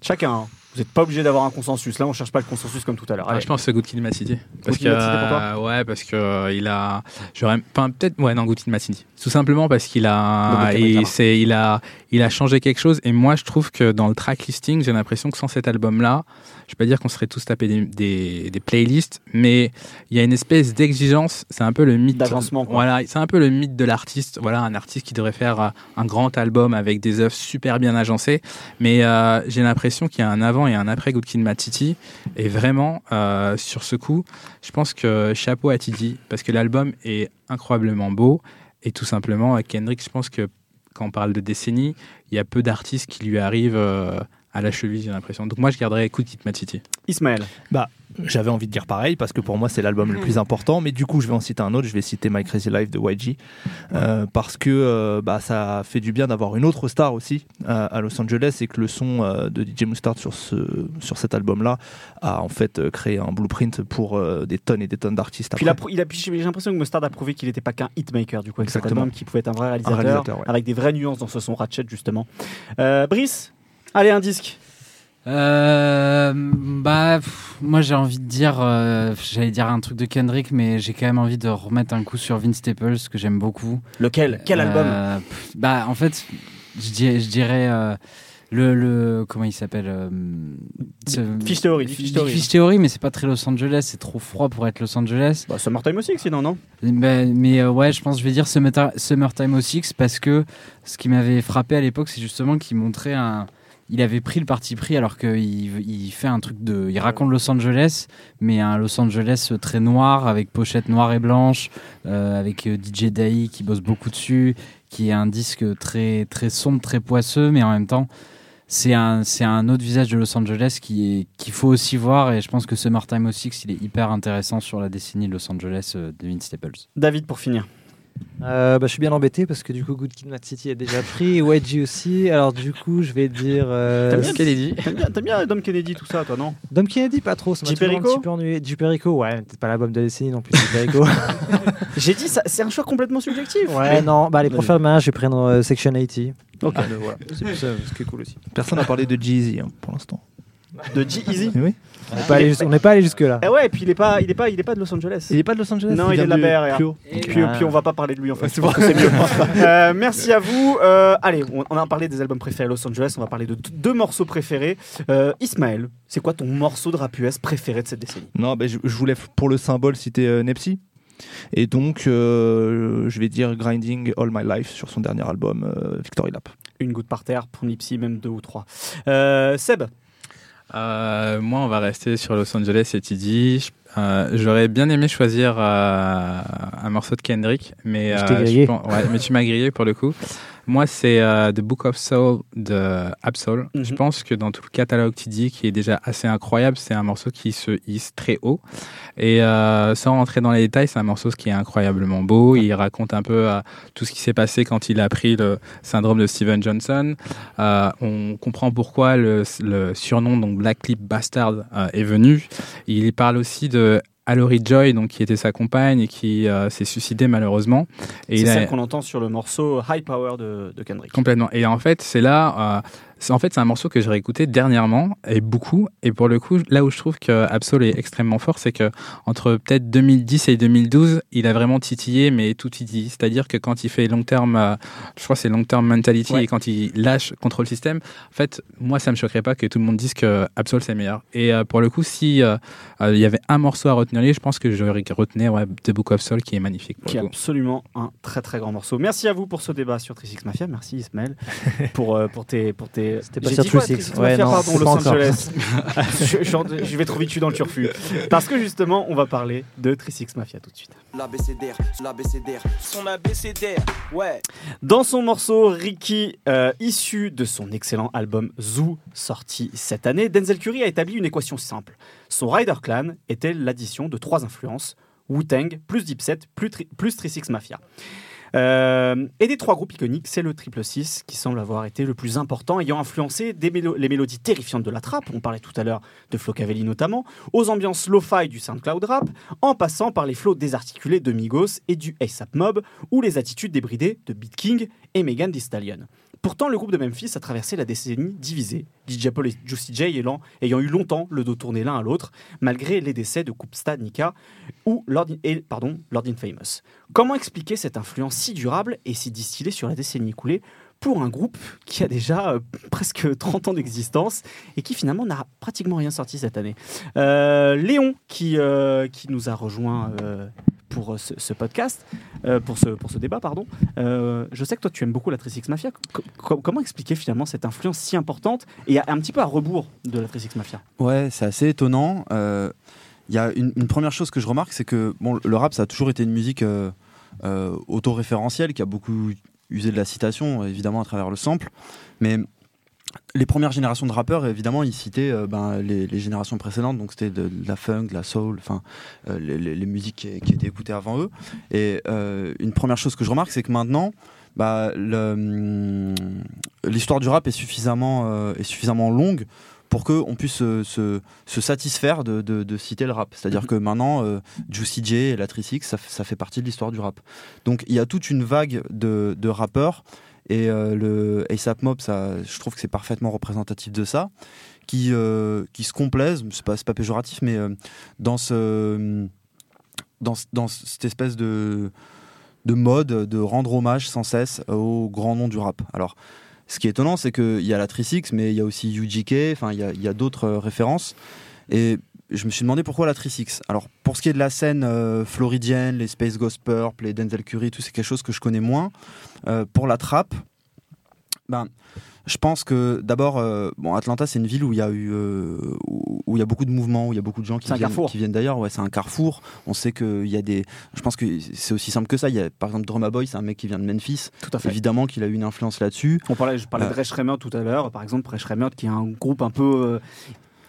Chacun, hein. Vous n'êtes pas obligé d'avoir un consensus. Là, on cherche pas le consensus comme tout à l'heure. Ah, je pense que Good Kid Mad City. Parce Good que, euh, ouais, parce que euh, il a, j'aurais, enfin peut-être, ouais, non, Good Kid Mad City. Tout simplement parce qu'il a, il, d'accord. c'est, il a, il a changé quelque chose. Et moi, je trouve que dans le track listing, j'ai l'impression que sans cet album-là, je vais pas dire qu'on serait tous tapés des, des, des playlists, mais il y a une espèce d'exigence. C'est un peu le mythe. D'avancement. Voilà, c'est un peu le mythe de l'artiste. Voilà, un artiste qui devrait faire euh, un grand album avec des œuvres super bien agencées. Mais euh, j'ai l'impression qu'il y a un avant et un après Good Kid Mad City. Et vraiment, euh, sur ce coup, je pense que chapeau à Titi, parce que l'album est incroyablement beau. Et tout simplement, Kendrick, je pense que quand on parle de décennie, il y a peu d'artistes qui lui arrivent euh, à la cheville, j'ai l'impression. Donc moi, je garderais Good Kid Mad City. Ismaël. J'avais envie de dire pareil parce que pour moi c'est l'album le plus important, mais du coup je vais en citer un autre. Je vais citer My Crazy Life de YG euh, parce que euh, bah, ça fait du bien d'avoir une autre star aussi euh, à Los Angeles et que le son euh, de DJ Mustard sur ce sur cet album-là a en fait euh, créé un blueprint pour euh, des tonnes et des tonnes d'artistes. Puis il a, après. il a- j'ai l'impression que Mustard a prouvé qu'il n'était pas qu'un hitmaker, du coup, avec cet Exactement. album, qu'il pouvait être un vrai réalisateur, réalisateur, ouais. avec des vraies nuances dans ce son Ratchet, justement. Euh, Brice, allez, un disque. Euh, bah, pff, moi j'ai envie de dire, euh, j'allais dire un truc de Kendrick, mais j'ai quand même envie de remettre un coup sur Vince Staples, que j'aime beaucoup. Lequel? Quel album? Euh, pff, Bah, en fait, je dirais, je dirais euh, le, le. Comment il s'appelle euh, ce- Fish Theory, Fish Theory. Fish Theory, mais c'est pas très Los Angeles, c'est trop froid pour être Los Angeles. Bah, Summertime aussi, sinon, non? Mais, mais, euh, ouais, je pense que je vais dire Summertime, 06 parce que ce qui m'avait frappé à l'époque, c'est justement qu'il montrait un. Il avait pris le parti pris alors qu'il il fait un truc de. Il raconte Los Angeles, mais un Los Angeles très noir, avec pochette noire et blanche, euh, avec euh, DJ Dai qui bosse beaucoup dessus, qui est un disque très, très sombre, très poisseux, mais en même temps, c'est un, c'est un autre visage de Los Angeles qui qu'il faut aussi voir. Et je pense que Summertime 06, il est hyper intéressant sur la décennie de Los Angeles euh, de Vince Staples. David, pour finir. Euh, bah, je suis bien embêté parce que du coup, Good Kid Mad City a déjà pris, YG aussi. Alors du coup, je vais dire euh, T'aimes bien Kennedy. T'aimes bien, t'aimes bien Dom Kennedy, tout ça, toi, non? Dom Kennedy, pas trop. Ça m'a J. toujours un Perico petit peu ennuyé. Du Perico, ouais, peut-être pas l'album de la décennie non plus. J. Perico. J'ai dit, ça- c'est un choix complètement subjectif. ouais, non. Bah, les pour faire je vais prendre euh, Section 80. Ok. Ah, voilà. C'est plus ça, ce qui est cool aussi. Personne n'a parlé de Jeezy hein, pour l'instant. De G-Easy. Mais oui. On n'est pas allé jus- on n'est pas allé jusque là. Eh ouais, et puis il est pas, il est pas, il est pas de Los Angeles. Il est pas de Los Angeles Non, il est de la haut. Puis, Ah. puis on va pas parler de lui en fait. Que c'est mieux. Euh, merci à vous. Euh, allez, on, on a parlé des albums préférés à Los Angeles. On va parler de deux morceaux préférés. Euh, Ismaël, c'est quoi ton morceau de rap US préféré de cette décennie? Non, ben, je, je voulais pour le symbole citer euh, Nepsi. Et donc, euh, je vais dire Grinding All My Life sur son dernier album, euh, Victory Lap. Une goutte par terre pour Nipsey, même deux ou trois. Euh, Seb, Euh, moi, on va rester sur Los Angeles et. Je- euh, J'aurais bien aimé choisir euh, un morceau de Kendrick, mais, Je euh, grillé. pense- ouais, mais tu m'as grillé pour le coup. Moi, c'est euh, The Book of Soul de Absol. Je Mhm. pense que dans tout le catalogue TD, qui est déjà assez incroyable, c'est un morceau qui se hisse très haut. Et euh, sans rentrer dans les détails, c'est un morceau qui est incroyablement beau. Il raconte un peu euh, tout ce qui s'est passé quand il a pris le syndrome de Steven Johnson. On comprend pourquoi le, le surnom donc Black Clip Bastard est venu. Il parle aussi de Allory Joy, donc qui était sa compagne et qui euh, s'est suicidée malheureusement. C'est il a- celle qu'on entend sur le morceau High Power de, de Kendrick. Complètement. Et en fait, c'est là, euh, en fait, c'est un morceau que j'ai réécouté dernièrement et beaucoup. Et pour le coup, là où je trouve que Absol est extrêmement fort, c'est que entre peut-être 2010 et 2012, il a vraiment titillé, mais tout titillé. C'est-à-dire que quand il fait long terme, euh, je crois que c'est long term mentality, et quand il lâche contrôle système, en fait, moi, ça me choquerait pas que tout le monde dise que Absol c'est meilleur. Et euh, pour le coup, si euh, il y avait un morceau à retenir, je pense que j'aurais retenu ouais, The Book of Soul, qui est magnifique. Qui est absolument un très très grand morceau. Merci à vous pour ce débat sur Trisix Mafia. Merci Ismaël pour, pour tes. Pour tes... C'était pas sur Trisix. Ouais, pardon, Los Angeles. je, je, vais trop vite, je suis dans le turfu. Parce que justement, on va parler de Trisix Mafia tout de suite. L'ABCDR, l'ABCDR, son ABCDR, ouais. Dans son morceau Ricky, euh, issu de son excellent album Zoo, sorti cette année, Denzel Curry a établi une équation simple. Son Rider Clan était l'addition de trois influences Wu-Tang, plus Deep Set, plus, plus Trisix Mafia. Euh, et des trois groupes iconiques, c'est le Triple 6 qui semble avoir été le plus important, ayant influencé les mélodies terrifiantes de la trappe, on parlait tout à l'heure de Flo Cavelli notamment, aux ambiances lo-fi du SoundCloud rap, en passant par les flots désarticulés de Migos et du ASAP Mob, ou les attitudes débridées de Beat King et Megan Thee Stallion. Pourtant, le groupe de Memphis a traversé la décennie divisée, DJ Paul et Juicy J ayant, ayant eu longtemps le dos tourné l'un à l'autre, malgré les décès de Koopstad Nika ou Lord, et, Infamous. Comment expliquer cette influence si durable et si distillée sur la décennie écoulée pour un groupe qui a déjà euh, presque 30 ans d'existence et qui finalement n'a pratiquement rien sorti cette année? Euh, Léon, qui, euh, qui nous a rejoint pour ce, podcast, pour, ce, pour ce débat, pardon. je sais que toi, tu aimes beaucoup la 36 Mafia. comment expliquer finalement cette influence si importante et un petit peu à rebours de la 36 Mafia? Ouais, c'est assez étonnant. Il y a une, première chose que je remarque, c'est que bon, le rap, ça a toujours été une musique autoréférentielle qui a beaucoup user de la citation, évidemment à travers le sample. Mais les premières générations de rappeurs, évidemment, ils citaient euh, ben, les, générations précédentes, donc c'était de, la funk, de la soul, enfin euh, les, musiques qui, étaient écoutées avant eux. Et euh, une première chose que je remarque, c'est que maintenant, bah, hum, l'histoire du rap est suffisamment, est suffisamment longue pour qu'on puisse se, satisfaire de, citer le rap. C'est-à-dire que maintenant, Juicy J et la Trisix, ça, ça, fait partie de l'histoire du rap. Donc il y a toute une vague de, rappeurs, et euh, le ASAP Mob, ça, je trouve que c'est parfaitement représentatif de ça, qui, euh, qui se complaisent, c'est pas, pas péjoratif, mais dans, ce, dans, dans cette espèce de de mode de rendre hommage sans cesse au grand nom du rap. Alors, ce qui est étonnant, c'est qu'il y a la Trisix, mais il y a aussi UGK, enfin, il y a, d'autres euh, références. Et je me suis demandé pourquoi la Trisix. Alors, pour ce qui est de la scène euh, floridienne, les Space Ghost Purple, les Denzel Curry, tout, c'est quelque chose que je connais moins. Euh, pour la trappe, ben, je pense que d'abord, euh, bon, Atlanta, c'est une ville où il y a eu, où il y a beaucoup de mouvements, où il y a beaucoup de gens qui viennent, qui viennent d'ailleurs. Ouais, c'est un carrefour. On sait qu'il y a des. Je pense que c'est aussi simple que ça. Il y a, par exemple, Drumma Boy, c'est un mec qui vient de Memphis. Tout à fait. Évidemment qu'il a eu une influence là-dessus. On parlait, je parlais de Resh tout à l'heure, par exemple, Resh qui est un groupe un peu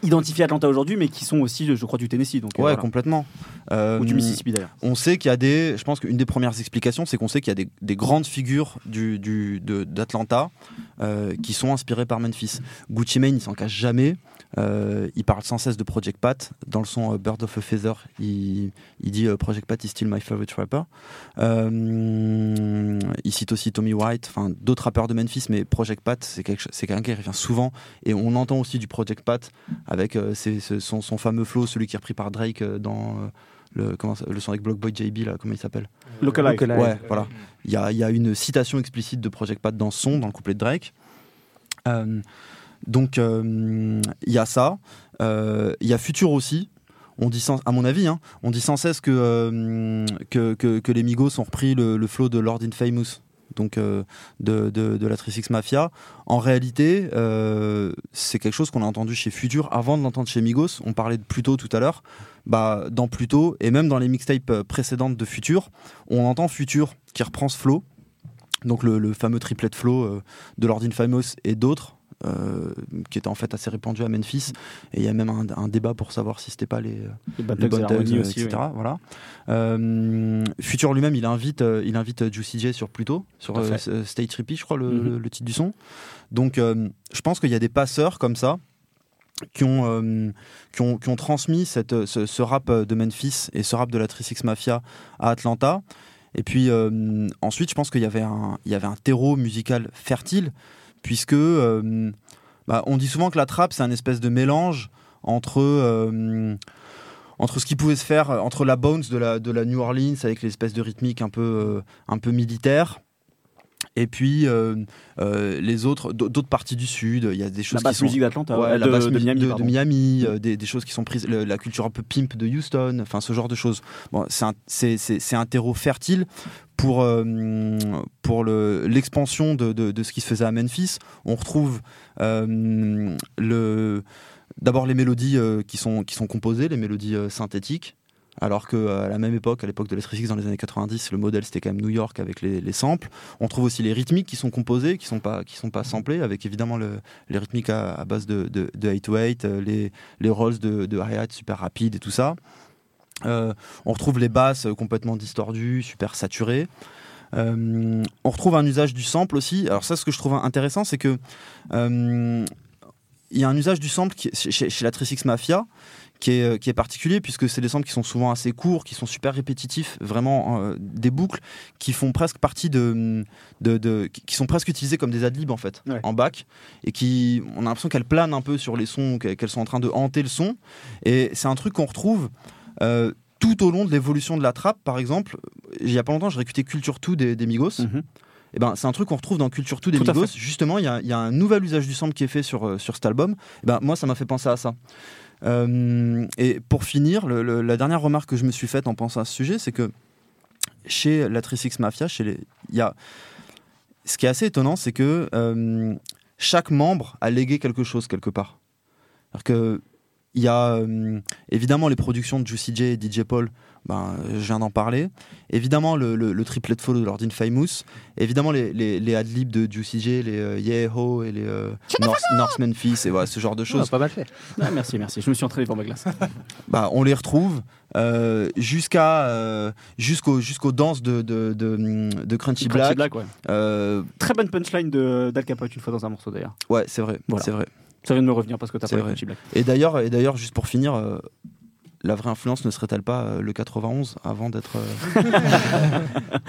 identifiés à Atlanta aujourd'hui, mais qui sont aussi, je crois, du Tennessee. Donc, ouais, complètement. Euh, Ou du Mississippi d'ailleurs. On sait qu'il y a des. Je pense qu'une des premières explications, c'est qu'on sait qu'il y a des, grandes figures du, du, d'Atlanta euh, qui sont inspirées par Memphis. Gucci Mane, il s'en cache jamais. Euh, il parle sans cesse de Project Pat. Dans le son Bird of a Feather, il, il dit Project Pat is still my favorite rapper. il cite aussi Tommy White, enfin d'autres rappeurs de Memphis, mais Project Pat, c'est, c'est quelqu'un qui revient souvent. Et on entend aussi du Project Pat avec euh, son, son, fameux flow, celui qui est repris par Drake euh, dans euh, le, comment le son avec Blockboy JB, là, comment il s'appelle? Localize. Ouais, voilà. Il y a, y a, une citation explicite de Project Pat dans son, dans le couplet de Drake. Donc, il y a ça. Il y a Future aussi, on dit à mon avis, hein, on dit sans cesse que, que, les Migos ont repris le, le flow de Lord Infamous donc euh, de, de, la Trisix Mafia. En réalité, euh, c'est quelque chose qu'on a entendu chez Future avant de l'entendre chez Migos. On parlait de Pluto tout à l'heure. Bah, dans Pluto, et même dans les mixtapes euh, précédentes de Future, on entend Future qui reprend ce flow, donc le, fameux triplet flow de Lord Infamous et d'autres, euh, qui était en fait assez répandu à Memphis. Et il y a même un, débat pour savoir si c'était pas les, les, les aussi, etc. Voilà. Euh, Future lui-même, il invite, euh, il invite Juicy J sur Pluto, sur Stage Trippy, je crois, mhm. le, titre du son. Donc, je pense qu'il y a des passeurs comme ça. Qui ont, qui ont, qui ont, transmis cette, ce, rap de Memphis et ce rap de la 36 Mafia à Atlanta. Et puis ensuite, je pense qu'il y, avait un, il y avait un terreau musical fertile puisque euh, bah, on dit souvent que la trap, c'est un espèce de mélange entre. euh, entre ce qui pouvait se faire entre la bounce de la, de la New Orleans avec l'espèce de rythmique un peu, euh, un peu militaire et puis euh, euh, les autres d'autres parties du sud il y a des La choses qui basse sont musique d'Atlanta, Ouais, euh, la de, basse de Miami. de, de. Miami, euh, des, des choses qui sont prises, le- la culture un peu pimp de Houston, enfin ce genre de choses. Bon, c'est un, terreau fertile pour, euh, pour le, l'expansion de, de, de ce qui se faisait à Memphis. On retrouve euh, le, d'abord les mélodies euh, qui, sont, qui sont composées, les mélodies euh, synthétiques. Alors qu'à la même époque, à l'époque de l'Electric dans les années 90, le modèle c'était quand même New York avec les, les samples. On trouve aussi les rythmiques qui sont composées, qui sont pas, qui sont pas samplées, avec évidemment le, les rythmiques à, à base de, de, de 808, euh, les, rolls de, de hi-hat super rapides et tout ça. Euh, on retrouve les basses euh, complètement distordues, super saturées. Euh, on retrouve un usage du sample aussi. Alors ça, ce que je trouve intéressant, c'est que euh, il y a un usage du sample chez, chez la Trisix Mafia qui est, euh, qui est particulier puisque c'est des samples qui sont souvent assez courts, qui sont super répétitifs, vraiment euh, des boucles qui font presque partie de, de, de- qui- sont presque utilisées comme des adlibs en fait Ouais. en bac et qui on a l'impression qu'elles planent un peu sur les sons, qu'elles sont en train de hanter le son et c'est un truc qu'on retrouve euh, tout au long de l'évolution de la trappe par exemple. Il y a pas longtemps, j'ai réécouté Culture 2 des, des Migos. Mhm. Et ben, c'est un truc qu'on retrouve dans Culture 2 des Tout à Migos. Justement, il y a, il y a un nouvel usage du sample qui est fait sur, euh, sur cet album. Et ben, moi, ça m'a fait penser à ça. Euh, et pour finir, la dernière remarque que je me suis faite en pensant à ce sujet, c'est que chez la Trisix Mafia, chez les, y a, ce qui est assez étonnant, c'est que euh, chaque membre a légué quelque chose quelque part. Que il y a euh, évidemment les productions de Juicy J et DJ Paul, ben, je viens d'en parler. Évidemment le, le, le triplet flow de Lord Famous. Évidemment les, les, les adlibs de Juicy J, les euh, Yeah Ho et les euh, North, North Memphis et voilà, ce genre de Ah, choses. pas mal fait. Ah, merci, merci. Je me suis entraîné devant ma glace. Bah, on les retrouve euh, jusqu'à euh, jusqu'aux jusqu'aux danses de, de, de, de Crunchy Crunchy Black. Black, ouais. Euh, Très bonne punchline de d'Al Capote une fois dans un morceau d'ailleurs. ouais, c'est vrai, Voilà. c'est vrai. Ça vient de me revenir parce que t'as C'est pas vrai. Crunchy Black. Et d'ailleurs, et d'ailleurs, juste pour finir, euh, la vraie influence ne serait-elle pas euh, le 91 avant d'être euh,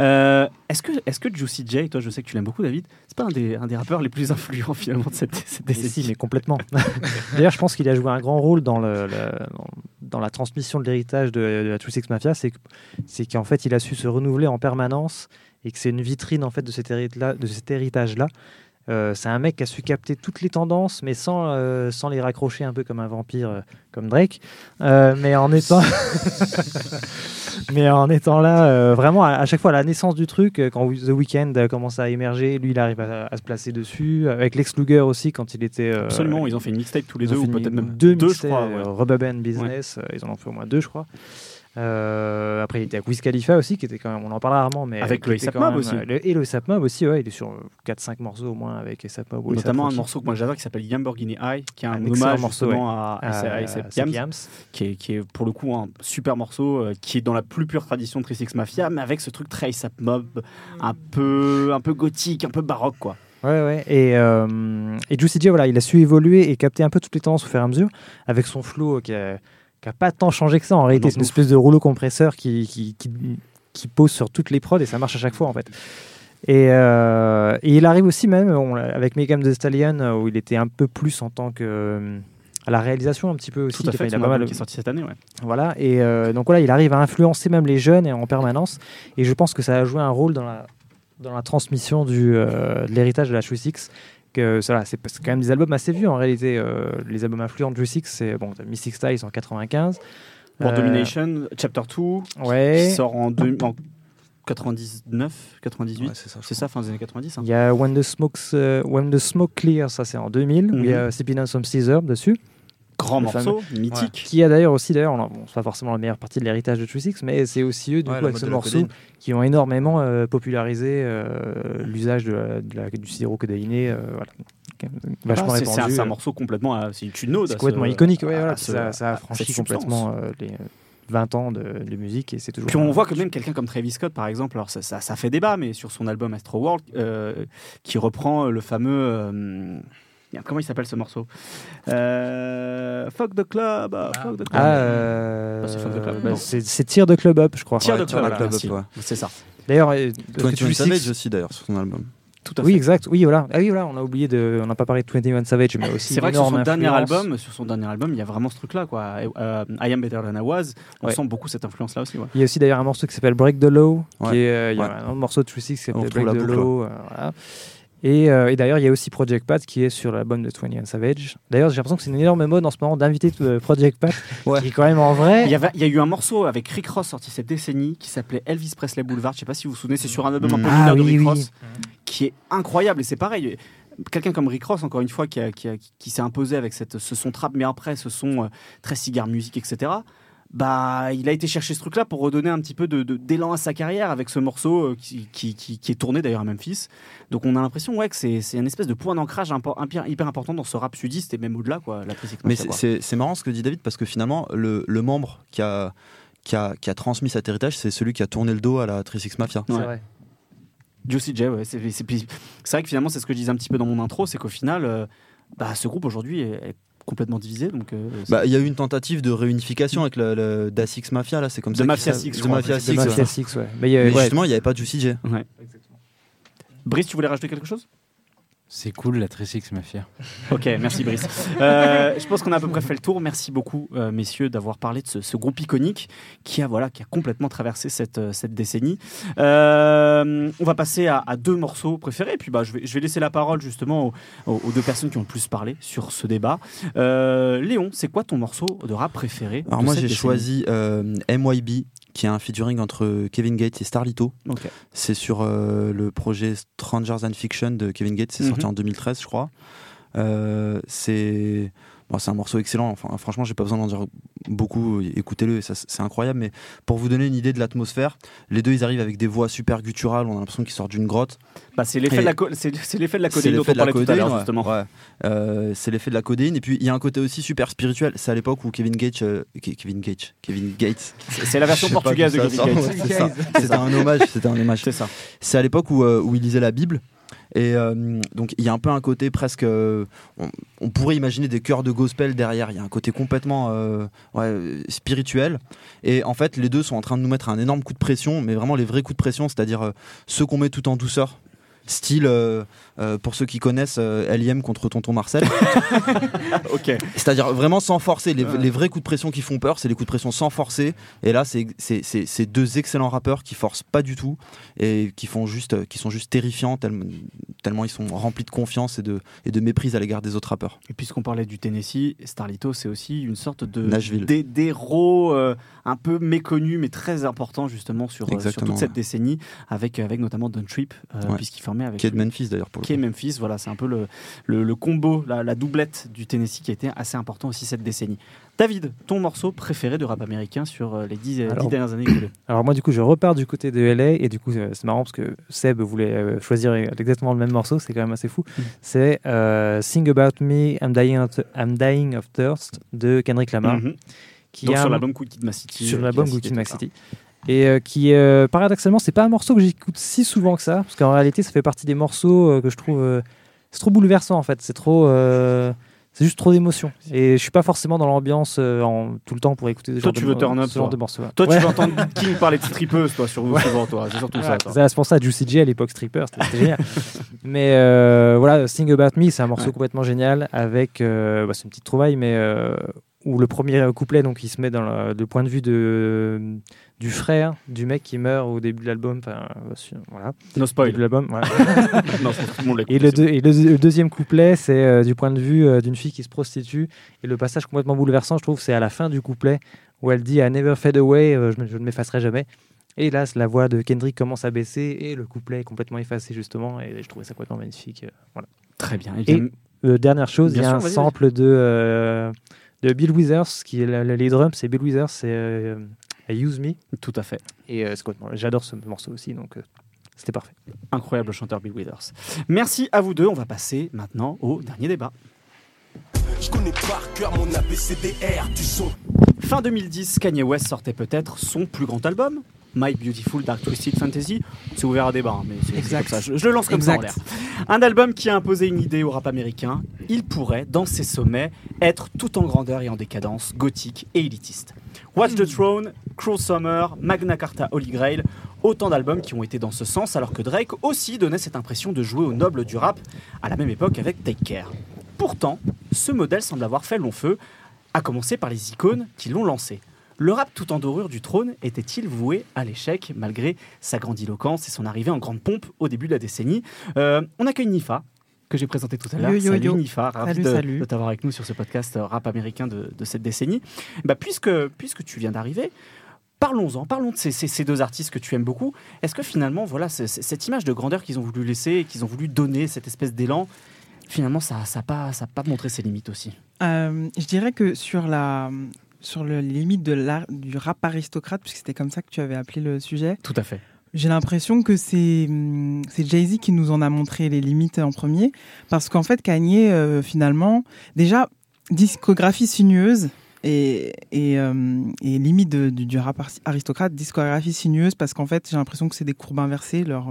Euh, est-ce que, est-ce que Juicy J, toi je sais que tu l'aimes beaucoup David, c'est pas un des, un des rappeurs les plus influents finalement de cette, cette Mais décennie si, mais complètement. D'ailleurs, je pense qu'il a joué un grand rôle dans, le, le- dans, dans la transmission de l'héritage de, de la True Six Mafia. C'est que- c'est qu'en fait, il a su se renouveler en permanence et que c'est une vitrine en fait de cet hérita- de cet héritage-là. Euh, c'est un mec qui a su capter toutes les tendances, mais sans, euh, sans les raccrocher un peu comme un vampire, euh, comme Drake. Euh, mais en étant, mais en étant là, euh, vraiment à, à chaque fois à la naissance du truc, quand The Weeknd a commencé à émerger, lui il arrive à, à se placer dessus. Avec Lex Luger aussi, quand il était. euh, Absolument, ils ont fait une mixtape tous les deux ou peut-être une- même deux, deux, je mixtapes, crois. euh, ouais. Rubber Band Business, euh, ils en ont fait au moins deux, je crois. Euh, après, il était avec Wiz Khalifa aussi, qui était quand même, on en parle rarement, mais Avec quand Mob aussi. euh, le- et Mob aussi, ouais, il est sur 4-5 morceaux au moins avec ASAP Mob. Notamment un morceau que moi j'adore qui s'appelle Lamborghini High, qui est un, Un hommage morceau, à, à, Euh, Yams, qui est, qui est pour le coup un super morceau euh, qui est dans la plus pure tradition de 36 Mafia, mais avec ce truc très A$AP Mob, un peu, un peu gothique, un peu baroque quoi. Ouais, ouais. Et, euh, et Juicy J, voilà, il a su évoluer et capter un peu toutes les tendances au fur et à mesure avec son flow euh, qui a, qui a pas tant changé que ça. En réalité, c'est une espèce de rouleau compresseur qui, qui, qui, qui pose sur toutes les prods et ça marche à chaque fois en fait. Et, euh, et il arrive aussi même on avec Megan Thee Stallion euh, où il était un peu plus en tant que euh, à la réalisation un petit peu aussi. Tout à fait, il a pas mal. qui est sorti cette année. Ouais. Voilà, et euh, donc voilà, il arrive à influencer même les jeunes et en permanence. Et je pense que ça a joué un rôle dans la, dans la transmission du, euh, de l'héritage de la True Six. Que, ça, va, c'est quand même des albums assez vieux en réalité. euh, les albums influents de Six, c'est bon, t'as Mystic Styles en 95. Pour Euh, Domination, Chapter 2, Ouais. qui sort en, deux- en 99, 98. Ouais, c'est ça. fin des années 90. hein. Il y a When the, Smokes, euh, When the Smoke Clears, ça c'est en 2000, où il y a Sipping on Some Caesar dessus. Grand Le morceau, mythique. Qui a d'ailleurs aussi, d'ailleurs, on- bon, c'est pas forcément la meilleure partie de l'héritage de True Six, mais c'est aussi eux, du Ouais, coup, avec ce morceau, qui ont énormément euh, popularisé euh, l'usage de la- de la- du sirop codéiné, euh, voilà. Vachement Ah, c'est- c'est un, morceau complètement. euh, C'est une ode. C'est complètement ce- iconique, ouais, à voilà, ce- ça, ça a franchi complètement les euh, 20 ans de, de musique et c'est toujours. Puis on voit que même quelqu'un comme Travis Scott, par exemple, alors ça, ça, ça fait débat, mais sur son album Astro World, euh, qui reprend le fameux. euh, merde, comment il s'appelle ce morceau euh, Fuck the Club ah, Fuck the Club. Ah, euh, Bah, c'est Fuck the Club, bah, non. c'est c'est Tir de Club Up, je crois. Tire Ouais, de Tire Club, de voilà, Club, merci. ouais. C'est ça. D'ailleurs, euh, Six- Savage aussi d'ailleurs sur son album. Tout à Oui, fait. exact. Oui, voilà. Ah oui, voilà. On a oublié de. On n'a pas parlé de 21 Savage, mais aussi. C'est vrai que sur son dernier influence. album, sur son dernier album, il y a vraiment ce truc-là, quoi. Euh, I Am Better Than I Was, on Ouais. sent beaucoup cette influence-là aussi. ouais. Il y a aussi d'ailleurs un morceau qui s'appelle Break the Law. Ouais. Qui est, euh, il y a un autre morceau de Three Six qui On s'appelle Break the Law. euh, voilà. Et, euh, et d'ailleurs, il y a aussi Project Pat qui est sur l'album de 21 Savage. D'ailleurs, j'ai l'impression que c'est une énorme mode en ce moment d'inviter euh, Project Pat, Ouais. qui est quand même en vrai. Il y, avait- il y a eu un morceau avec Rick Ross sorti cette décennie qui s'appelait Elvis Presley Boulevard. Je sais pas si vous vous souvenez, c'est sur un album un peu Ah mineur de oui, Rick oui. Ross qui est incroyable. Et c'est pareil. Quelqu'un comme Rick Ross, encore une fois, qui, s'est imposé avec cette, ce son trap, mais après ce son euh, très cigare musique, etc. Bah, il a été chercher ce truc-là pour redonner un petit peu de- de- d'élan à sa carrière avec ce morceau euh, qui, qui- qui- qui est tourné d'ailleurs à Memphis. Donc on a l'impression ouais, que c'est c'est une espèce de point d'ancrage impo- hyper, hyper important dans ce rap sudiste et même au-delà, quoi, la Mais Mafia, c'est- c'est c'est marrant ce que dit David parce que finalement, le, le membre qui a, qui, a, qui a transmis cet héritage, c'est celui qui a tourné le dos à la 36 Mafia. C'est Ouais. vrai. Juicy J, ouais. C'est c'est- c'est vrai que finalement, c'est ce que je disais un petit peu dans mon intro, c'est qu'au final, euh, bah, ce groupe aujourd'hui est, est complètement divisé. Donc, euh, Bah, Il y a eu une tentative de réunification avec le, le Da6 Mafia, là, c'est comme De ça. Mafia Six, De. Mafia De Six. De ouais. Mafia Six, ouais. Mais, il y a- Mais ouais. justement, il n'y avait pas Juicy J. Ouais. Brice, tu voulais rajouter quelque chose? C'est cool la 36 Mafia. Ok, merci Brice. Euh, je pense qu'on a à peu près fait le tour. Merci beaucoup, euh, messieurs, d'avoir parlé de ce, ce groupe iconique qui a, voilà, qui a complètement traversé cette, euh, cette décennie. Euh, on va passer à, à deux morceaux préférés. Puis bah, je, vais, je vais laisser la parole justement aux, deux personnes qui ont le plus parlé sur ce débat. Euh, Léon, c'est quoi ton morceau de rap préféré Alors de moi j'ai choisi euh, MYB qui est un featuring entre Kevin Gates et Starlito. C'est sur euh, le projet Strangers and Fiction de Kevin Gates, c'est sorti Mhm. en 2013 je crois. Euh, c'est bon, c'est un morceau excellent, enfin, franchement j'ai pas besoin d'en dire beaucoup, écoutez-le, c'est incroyable, mais pour vous donner une idée de l'atmosphère, les deux ils arrivent avec des voix super gutturales, on a l'impression qu'ils sortent d'une grotte. Bah, c'est l'effet Et- de la c'est l'effet de la codéine dont l'effet on de la parlait tout à codéine, l'heure ouais. justement. Ouais. Euh, c'est l'effet de la codéine. Et puis il y a un côté aussi super spirituel. C'est à l'époque où Kevin Gates, euh, Ke- Kevin Gates, Kevin Gates. C'est la version portugaise de Kevin. Gates. Ouais, c'est un hommage. C'était un hommage. C'est ça. C'est à l'époque où, euh, où il lisait la Bible. Et euh, donc il y a un peu un côté presque, euh, on, pourrait imaginer des chœurs de gospel derrière. Il y a un côté complètement euh, spirituel. Et en fait, les deux sont en train de nous mettre un énorme coup de pression, mais vraiment les vrais coups de pression, c'est-à-dire ceux qu'on met tout en douceur. Style, euh, euh, pour ceux qui connaissent euh, LIM contre Tonton Marcel. ok. C'est-à-dire vraiment sans forcer. Les, Ouais. les vrais coups de pression qui font peur, c'est les coups de pression sans forcer. Et là, c'est deux excellents rappeurs qui forcent pas du tout et qui, font juste, qui sont juste terrifiants tellement, tellement ils sont remplis de confiance et de, et de méprise à l'égard des autres rappeurs. Et puisqu'on parlait du Tennessee, Starlito, c'est aussi une sorte de d'héros euh, un peu méconnu, mais très important justement sur, euh, toute cette décennie, avec, avec notamment Don Trip, euh, Ouais. puisqu'il avec Qui est de Memphis d'ailleurs pour le qui est. Memphis. Voilà, c'est un peu le, le, le combo, la, la doublette du Tennessee qui a été assez important aussi cette décennie. David, ton morceau préféré de rap américain sur euh, les dix, euh, dix Alors- dernières années écoulées Alors moi du coup je repars du côté de LA et du coup euh, c'est marrant parce que Seb voulait choisir exactement le même morceau, c'est quand même assez fou. Mm. C'est euh, Sing About Me, I'm Dying, of, I'm Dying of Thirst de Kendrick Lamar. Mhm. qui Donc est sur l'album Good Kid, Mad City. sur l'album Good Kid, ça. City. Et euh, qui, euh, paradoxalement, c'est pas un morceau que j'écoute si souvent que ça, parce qu'en réalité, ça fait partie des morceaux euh, que je trouve. c'est trop bouleversant en fait, c'est trop. c'est juste trop d'émotions. Et je suis pas forcément dans l'ambiance en, tout le temps pour écouter ce Toi, tu de, veux turn up, ce genre toi. de morceaux. Toi, Ouais. tu veux entendre King parler de strippeuse, toi, sur vous, souvent, toi. C'est surtout ça. Ouais, c'est pour ça, Juicy J à l'époque stripper, c'était génial. mais voilà, Sing About Me, c'est un morceau Ouais. complètement génial avec, bah, c'est une petite trouvaille, mais où le premier couplet, donc il se met dans le, le point de vue de, du frère du mec qui meurt au début de l'album. Enfin, euh, voilà, No au spoil. début de l'album. voilà. non, le Et, le, deux- et le- le deuxième couplet, c'est euh, du point de vue euh, d'une fille qui se prostitue. Et le passage complètement bouleversant, je trouve, c'est à la fin du couplet où elle dit I never fade away, euh, je, ne m'effacerai jamais. Et là, la voix de Kendrick commence à baisser et le couplet est complètement effacé, justement. Et je trouvais ça complètement magnifique. voilà. Très bien. Et euh, dernière chose, il y a sûr, un sample de, de Bill Withers, qui est le- le- les drums, c'est Bill Withers, c'est euh, Use Me. Tout à fait. Et euh, j'adore ce morceau aussi, donc euh, c'était parfait. Incroyable chanteur Bill Withers. Merci à vous deux. On va passer maintenant au dernier débat. Je connais par cœur mon ABCDR du son. Fin 2010, Kanye West sortait peut-être son plus grand album, My Beautiful Dark Twisted Fantasy. C'est ouvert à débat, hein, mais c'est- Exact. comme ça. Je, je le lance comme ça en l'air. Un album qui a imposé une idée au rap américain. Il pourrait, dans ses sommets, être tout en grandeur et en décadence, gothique et élitiste. Watch the Throne, Cruel Summer, Magna Carta Holy Grail. Autant d'albums qui ont été dans ce sens, alors que Drake aussi donnait cette impression de jouer au noble du rap à la même époque avec Take Care. Pourtant, ce modèle semble avoir fait long feu, à commencer par les icônes qui l'ont lancé. Le rap tout en dorure du trône était-il voué à l'échec malgré sa grandiloquence et son arrivée en grande pompe au début de la décennie? Euh, On accueille Nifa, que j'ai présenté tout à l'heure. Salut, Nifa, ravi de, t'avoir avec nous sur ce podcast euh, rap américain de, cette décennie. Bah, puisque, puisque tu viens d'arriver, parlons-en, parlons de ces, deux artistes que tu aimes beaucoup. Est-ce que finalement, voilà, cette image de grandeur qu'ils ont voulu laisser, qu'ils ont voulu donner, cette espèce d'élan, finalement, ça n'a ça pas, ça pas montré ses limites aussi? Euh, Je dirais que sur la sur le limite de du rap aristocrate, puisque c'était comme ça que tu avais appelé le sujet. Tout à fait. J'ai l'impression que c'est hum, Jay-Z qui nous en a montré les limites en premier, parce qu'en fait Kanye euh, finalement déjà discographie sinueuse et, et, euh, et limite du rap aristocrate, discographie sinueuse, parce qu'en fait j'ai l'impression que c'est des courbes inversées leur,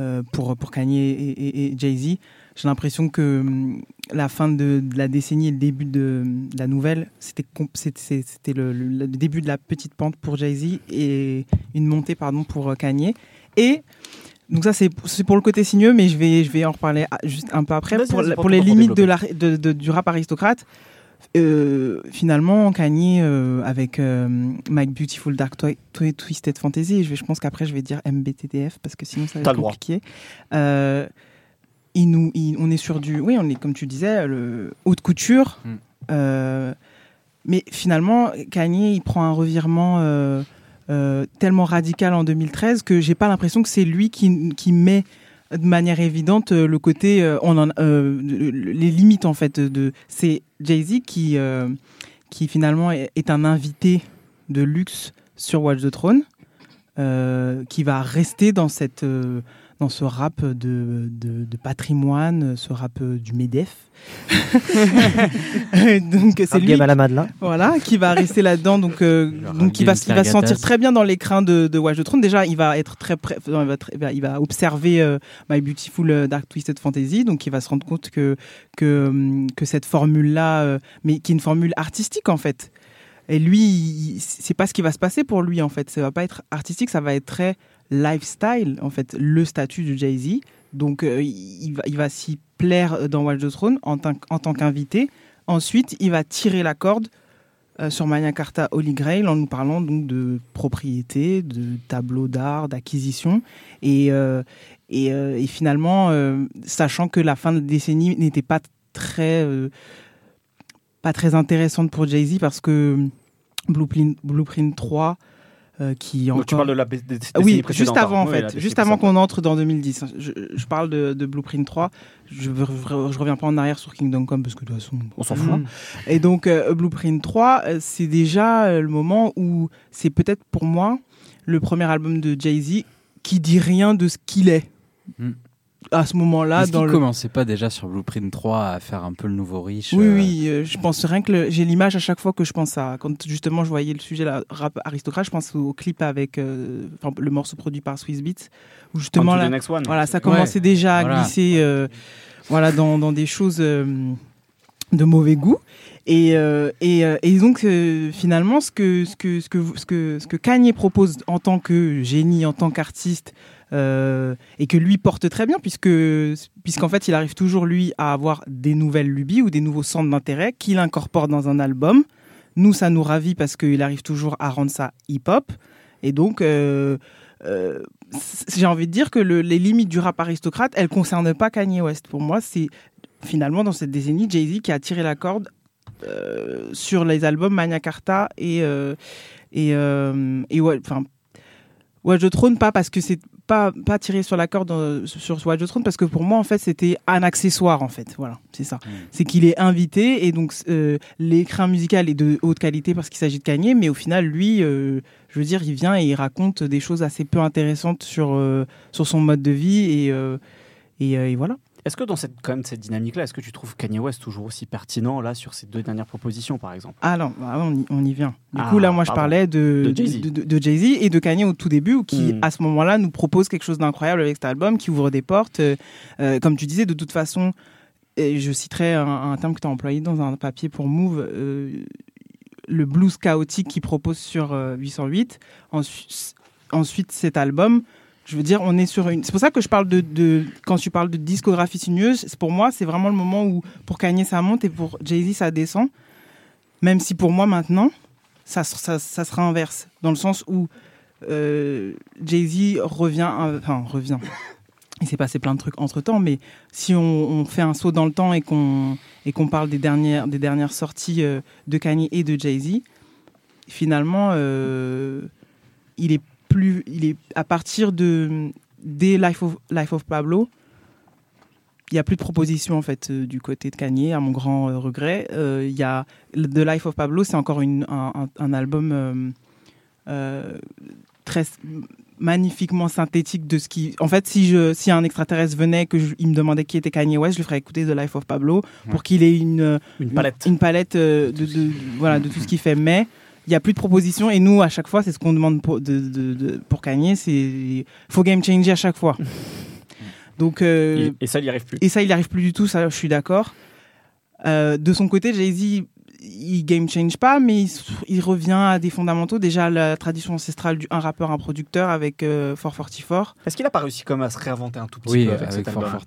euh, pour, pour Kanye et, et Jay-Z. J'ai l'impression que hum, la fin de, la décennie et le début de, la nouvelle, c'était c'était le, le, début de la petite pente pour Jay-Z et une montée pardon pour euh, Kanye. Et donc ça c'est pour le côté sinueux, mais je vais je vais en reparler ah, juste un peu après pour, pour, les limites de la, de, du rap aristocrate. Euh, finalement, Kanye euh, avec My Beautiful Dark Twisted Fantasy, je, vais, je pense qu'après je vais dire MBTDF parce que sinon ça va être compliqué. Euh, il nous, on est sur du, oui, on est comme tu disais, le haute couture. Mm. Euh, mais finalement, Kanye, il prend un revirement euh, euh, tellement radical en 2013 que j'ai pas l'impression que c'est lui qui, qui, met de manière évidente le côté, on en, les limites en fait de. C'est Jay Z qui, qui finalement est un invité de luxe sur Watch the Throne, qui va rester dans cette dans ce rap de, de, patrimoine, ce rap du Medef. donc c'est lui, à la voilà, qui va rester là-dedans, donc euh, donc il va, il va se sentir très bien dans l'écran de, de Watch the Throne. Déjà, il va être très, près, il, va il va observer euh, My Beautiful euh, Dark Twisted Fantasy, donc il va se rendre compte que que que cette formule-là, mais qui est une formule artistique en fait. Et lui, c'est pas ce qui va se passer pour lui en fait. Ça va pas être artistique, ça va être très lifestyle, en fait, le statut du Jay-Z. Donc, euh, il va, il va s'y plaire dans Watch the Throne en, en tant qu'invité. Ensuite, il va tirer la corde euh, sur Magna Carta Holy Grail en nous parlant donc de propriété, de tableaux d'art, d'acquisition. Et, euh, et, finalement, sachant que la fin de décennie n'était pas très, pas très intéressante pour Jay-Z parce que Blueprint, Blueprint 3 euh, qui encore... tu parles de la Oui, juste avant en fait, juste avant qu'on entre dans 2010. Je, parle de, Blueprint 3. Je, je, reviens pas en arrière sur Kingdom Come parce que de toute façon, on s'en fout. Et donc euh, Blueprint 3, euh, c'est déjà le moment où c'est peut-être pour moi le premier album de Jay Z qui dit rien de ce qu'il est. Hmm à ce moment-là. Est-ce qu'il le... commençait pas déjà sur Blueprint 3 à faire un peu le nouveau riche Oui, oui, euh, je pense rien que j'ai l'image à chaque fois que je pense à quand justement je voyais le sujet la rap aristocrate, je pense au clip avec euh, le morceau produit par Swiss Beats où justement là, voilà, ça commençait déjà à glisser euh, voilà dans, dans, des choses de mauvais goût. Et, et, et, donc finalement, ce que, ce, que, ce, que, ce, que, ce que Kanye propose en tant que génie, en tant qu'artiste, euh, et que lui porte très bien puisque puisqu'en fait il arrive toujours lui à avoir des nouvelles lubies ou des nouveaux centres d'intérêt qu'il incorpore dans un album. Nous ça nous ravit parce qu'il arrive toujours à rendre ça hip-hop et donc euh, euh, j'ai envie de dire que les limites du rap aristocrate elles concernent pas Kanye West. Pour moi c'est finalement dans cette décennie Jay-Z qui a tiré la corde sur les albums Magna Carta et et, et ouais, enfin Watch the Throne, pas parce que c'est pas, pas tirer sur la corde euh, sur Watch the Throne, parce que pour moi, en fait, c'était un accessoire, en fait. Voilà, c'est ça. Mm. C'est qu'il est invité, et donc euh, l'écran musical est de haute qualité parce qu'il s'agit de Kanye, mais au final, lui, euh, je veux dire, il vient et il raconte des choses assez peu intéressantes sur, sur son mode de vie, et, et, et voilà. Est-ce que dans cette, quand même, cette dynamique-là, est-ce que tu trouves Kanye West toujours aussi pertinent là sur ces deux dernières propositions, par exemple? Ah non, bah, on, y, vient. Du coup, là, ah, moi, je parlais de, de Jay-Z et de Kanye au tout début, qui, hmm. à ce moment-là, nous propose quelque chose d'incroyable avec cet album, qui ouvre des portes. Euh, euh, comme tu disais, de toute façon, et je citerai un, terme que tu as employé dans un papier pour Move, euh, le blues chaotique qu'il propose sur 808. Ensuite, ensuite cet album, je veux dire, on est sur une. C'est pour ça que je parle de, quand tu parles de discographie sinueuse, pour moi, c'est vraiment le moment où pour Kanye ça monte et pour Jay-Z ça descend. Même si pour moi maintenant, ça, ça, ça se réinverse dans le sens où euh, Jay-Z revient, euh, enfin revient. Il s'est passé plein de trucs entre temps, mais si on, fait un saut dans le temps et qu'on et qu'on parle des dernières des dernières sorties euh, de Kanye et de Jay-Z, finalement, euh, il est plus, il est à partir de des Life of Life of Pablo. Il y a plus de propositions en fait euh, du côté de Kanye, à mon grand euh, regret. Euh, Il y a The Life of Pablo, c'est encore une, un, album très magnifiquement synthétique de ce qui. En fait, si je, si un extraterrestre venait que je- il me demandait qui était Kanye West, je lui ferais écouter The Life of Pablo pour qu'il ait une Une palette. une palette de, de- voilà de tout ce qu'il fait. Mais il y a plus de propositions et nous à chaque fois c'est ce qu'on demande pour, de, de- de- pour Kanye, c'est faut game changer à chaque fois. Donc euh, Et, ça, il n'y arrive plus. et ça, il n'y arrive plus du tout, ça, je suis d'accord. Euh, de son côté, Jay-Z, il game change pas, mais il, revient à des fondamentaux. Déjà, la tradition ancestrale du un rappeur, un producteur avec euh, 444. Est-ce qu'il a pas réussi comme à se réinventer un tout petit Oui, peu avec, avec cet Fort album.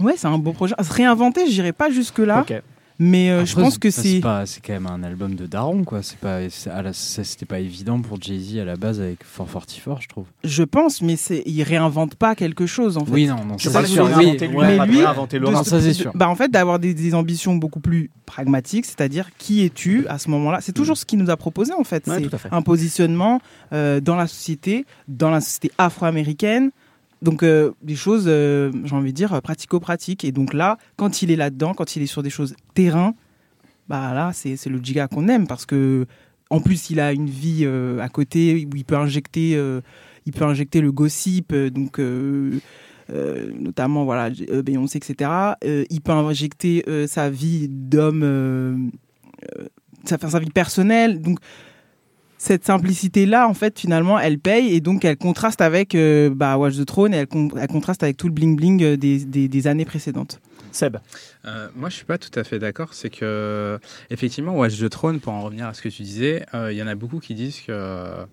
Ouais, c'est un beau projet. Se réinventer, j'irai pas jusque-là, Ok. Mais euh, je pense que c'est c'est. pas- c'est quand même un album de daron quoi. C'est pas c'est- à la- ça, c'était pas évident pour Jay Z à la base avec Fort Fortifort je trouve. Je pense, mais c'est, il réinvente pas quelque chose en fait. Oui non non c'est sûr. il a Oui, inventé lui, ouais. mais pas lui, de-. Non, ça, c'est sûr. Bah, en fait, d'avoir des, des ambitions beaucoup plus pragmatiques, c'est-à-dire qui es-tu à ce moment-là? C'est toujours ce qu'il nous a proposé en fait. Ouais, c'est un positionnement euh, dans la société, dans la société afro-américaine. Donc euh, des choses, euh, j'ai envie de dire, pratico-pratiques. Et donc là, quand il est là-dedans, quand il est sur des choses terrain, bah là, c'est le giga qu'on aime parce que en plus, il a une vie euh, à côté où il peut injecter, il peut injecter le gossip, donc notamment voilà Beyoncé, etc. Il peut injecter sa vie d'homme, sa, sa vie personnelle. Donc cette simplicité là, en fait, finalement, elle paye et donc elle contraste avec euh, bah, Watch the Throne et elle, con- elle contraste avec tout le bling bling euh, des, des, des années précédentes. Seb. Euh, moi, je suis pas tout à fait d'accord. C'est que, effectivement, Watch the Throne, pour en revenir à ce que tu disais, euh, il y en a beaucoup qui disent que euh,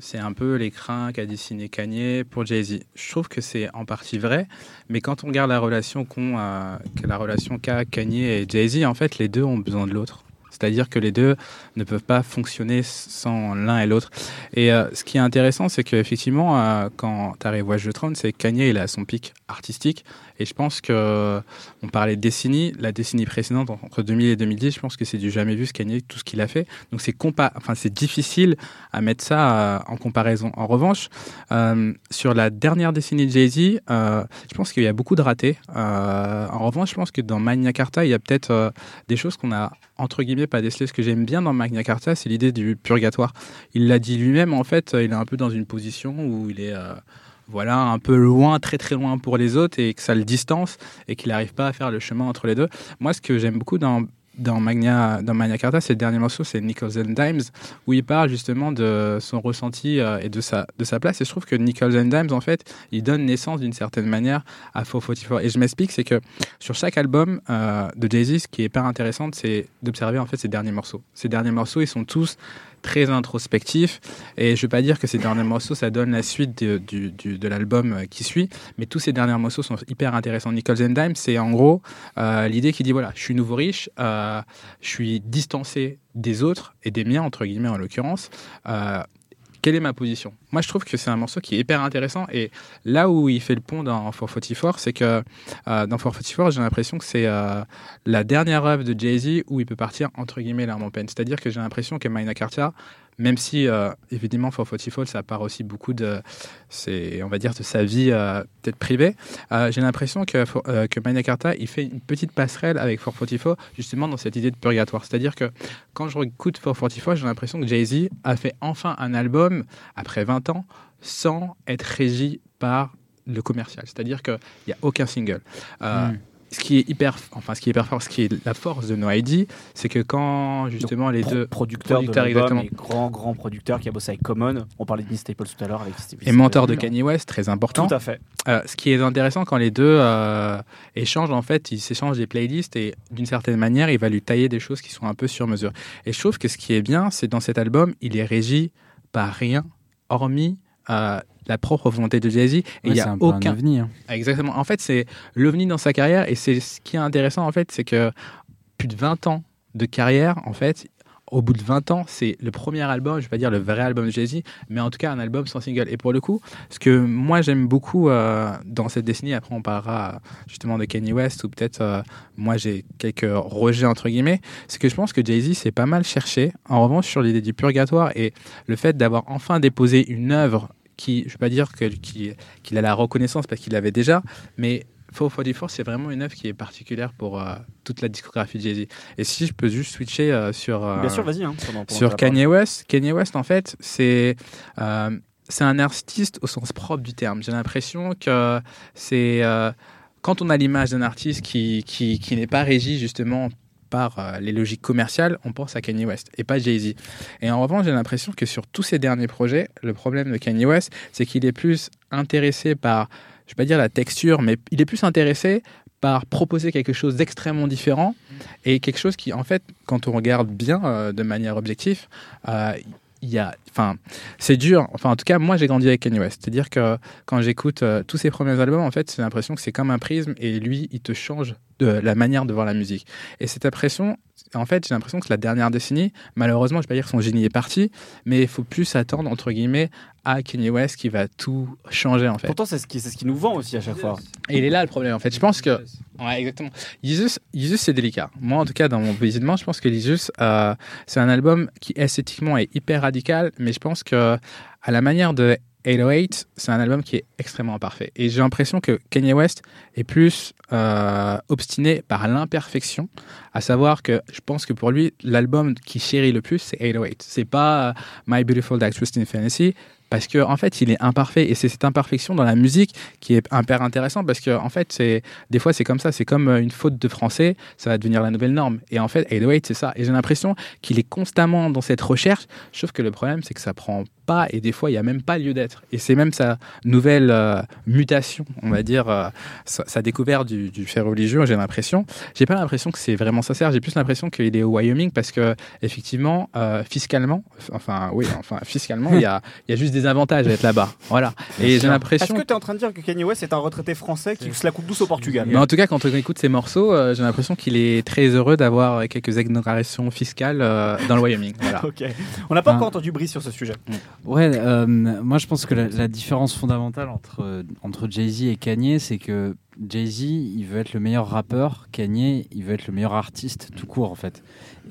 c'est un peu l'écrin qu'a dessiné Kanye pour Jay-Z. Je trouve que c'est en partie vrai, mais quand on regarde la relation qu'ont, euh, la relation qu'a Kanye et Jay-Z, en fait, les deux ont besoin de l'autre. C'est-à-dire que les deux ne peuvent pas fonctionner sans l'un et l'autre. Et euh, ce qui est intéressant, c'est qu'effectivement, euh, quand tu arrives Watch the Throne, c'est Kanye, il a son pic artistique. Et je pense que on parlait de décennie, la décennie précédente entre 2000 et 2010, je pense que c'est du jamais vu ce tout ce qu'il a fait. Donc c'est compa enfin c'est difficile à mettre ça euh, en comparaison. En revanche, euh, sur la dernière décennie de Jay-Z, euh, je pense qu'il y a beaucoup de ratés. En revanche, je pense que dans Magna Carta, il y a peut-être des choses qu'on a entre guillemets pas décelées. Ce que j'aime bien dans Magna Carta, c'est l'idée du purgatoire. Il l'a dit lui-même, en fait, il est un peu dans une position où il est voilà, un peu loin, très très loin pour les autres et que ça le distance et qu'il n'arrive pas à faire le chemin entre les deux. Moi, ce que j'aime beaucoup dans, dans, Magna, dans Carta, c'est le dernier morceau, c'est Nichols and Dimes, où il parle justement de son ressenti euh, et de sa, de sa place. Et je trouve que Nichols and Dimes, en fait, il donne naissance d'une certaine manière à 444. Et je m'explique, c'est que sur chaque album euh, de Jay-Z, ce qui est hyper intéressant, c'est d'observer en fait ses derniers morceaux. Ces derniers morceaux, ils sont tous très introspectifs. Et je ne veux pas dire que ces derniers morceaux, ça donne la suite de, du, de l'album euh, qui suit, mais tous ces derniers morceaux sont hyper intéressants. Nichols and Dimes, c'est en gros euh, l'idée qui dit voilà, je suis nouveau riche, euh, je suis distancé des autres et des miens, entre guillemets en l'occurrence. Quelle est ma position? Moi, je trouve que c'est un morceau qui est hyper intéressant. Et là où il fait le pont dans 444, c'est que euh, dans 444, j'ai l'impression que c'est euh, la dernière œuvre de Jay-Z où il peut partir entre guillemets l'arme en peine. C'est-à-dire que j'ai l'impression que Magna Carta, même si euh, évidemment 444, ça part aussi beaucoup de, on va dire, de sa vie euh, peut-être privée, euh, j'ai l'impression que, que Magna Carta, il fait une petite passerelle avec 444 justement dans cette idée de purgatoire. C'est-à-dire que quand je écoute 444, j'ai l'impression que Jay-Z a fait enfin un album après 20 ans sans être régi par le commercial. C'est-à-dire qu'il n'y a aucun single. Mm. Ce qui est hyper, enfin ce qui est hyper fort, ce qui est la force de No ID, c'est que quand justement les Pro- deux producteur, producteurs, de exactement. grand grand producteur qui a bossé avec Common. On parlait de Vince Staples tout à l'heure avec Steve- et mentor de Kanye West, très important. Tout à fait. Euh, ce qui est intéressant quand les deux euh, échangent, en fait, ils s'échangent des playlists et d'une certaine manière, il va lui tailler des choses qui sont un peu sur mesure. Et je trouve que ce qui est bien, c'est dans cet album, il est régi par rien, hormis euh, la propre volonté de Jay-Z. Et il Ouais, y a un peu un aucun. ovni, hein. Exactement. En fait, c'est l'ovni dans sa carrière. Et c'est ce qui est intéressant, en fait, c'est que plus de 20 ans de carrière, en fait, au bout de 20 ans, c'est le premier album, je vais pas dire le vrai album de Jay-Z, mais en tout cas un album sans single. Et pour le coup, ce que moi j'aime beaucoup euh, dans cette décennie, après on parlera justement de Kanye West, ou peut-être euh, moi j'ai quelques rejets entre guillemets, c'est que je pense que Jay-Z s'est pas mal cherché. En revanche, sur l'idée du purgatoire et le fait d'avoir enfin déposé une œuvre qui, je vais pas dire qu'il a la reconnaissance parce qu'il l'avait déjà, mais 444, c'est vraiment une œuvre qui est particulière pour euh, toute la discographie de Jay-Z. Et si je peux juste switcher euh, sur, euh, Bien sûr, vas-y. hein, sur Kanye West, Kanye West, en fait, c'est c'est un artiste au sens propre du terme. J'ai l'impression que c'est quand on a l'image d'un artiste qui, qui, qui n'est pas régi justement par euh, les logiques commerciales, on pense à Kanye West et pas Jay-Z. Et en revanche, j'ai l'impression que sur tous ces derniers projets, le problème de Kanye West, c'est qu'il est plus intéressé par, je vais pas dire la texture, mais il est plus intéressé par proposer quelque chose d'extrêmement différent et quelque chose qui, en fait, quand on regarde bien euh, de manière objective, euh, il enfin, c'est dur. Enfin, en tout cas, moi, j'ai grandi avec Kanye West. C'est-à-dire que quand j'écoute euh, tous ses premiers albums, en fait, j'ai l'impression que c'est comme un prisme et lui, il te change de la manière de voir la musique. Et cette impression, en fait, j'ai l'impression que la dernière décennie, malheureusement, je vais pas dire que son génie est parti, mais il faut plus s'attendre entre guillemets à Kanye West qui va tout changer en fait. Pourtant, c'est ce, qui, c'est ce qui nous vend aussi à chaque fois. Et il est là le problème en fait. Je pense que. Ouais, exactement. Jesus, Jesus c'est délicat. Moi, en tout cas, dans mon visitement, je pense que Jesus, euh, c'est un album qui esthétiquement est hyper radical, mais je pense que à la manière de 808, c'est un album qui est extrêmement imparfait. Et j'ai l'impression que Kanye West est plus euh, obstiné par l'imperfection, à savoir que je pense que pour lui, l'album qui chérit le plus, c'est 808. C'est pas euh, My Beautiful Dark Twisted Fantasy, parce que en fait il est imparfait et c'est cette imperfection dans la musique qui est hyper intéressant parce que en fait c'est des fois c'est comme ça c'est comme euh, une faute de français ça va devenir la nouvelle norme et en fait 808 c'est ça et j'ai l'impression qu'il est constamment dans cette recherche sauf que le problème c'est que ça prend pas et des fois il y a même pas lieu d'être et c'est même sa nouvelle euh, mutation on va dire euh, sa, sa découverte du, du fait religieux j'ai l'impression j'ai pas l'impression que c'est vraiment sincère j'ai plus l'impression qu'il est au Wyoming parce que effectivement euh, fiscalement enfin oui enfin fiscalement il y a il y a juste des avantages à être là-bas. Voilà. Et j'ai Est-ce l'impression. que tu es en train de dire que Kanye West est un retraité français qui se la coupe douce au Portugal Mais en tout cas, quand on écoute ses morceaux, euh, j'ai l'impression qu'il est très heureux d'avoir quelques exonérations fiscales euh, dans le Wyoming. Voilà. Ok. On n'a pas Ah. encore entendu Brice sur ce sujet. Ouais, euh, moi je pense que la, la différence fondamentale entre, euh, entre Jay-Z et Kanye, c'est que Jay-Z, il veut être le meilleur rappeur, Kanye, il veut être le meilleur artiste tout court en fait.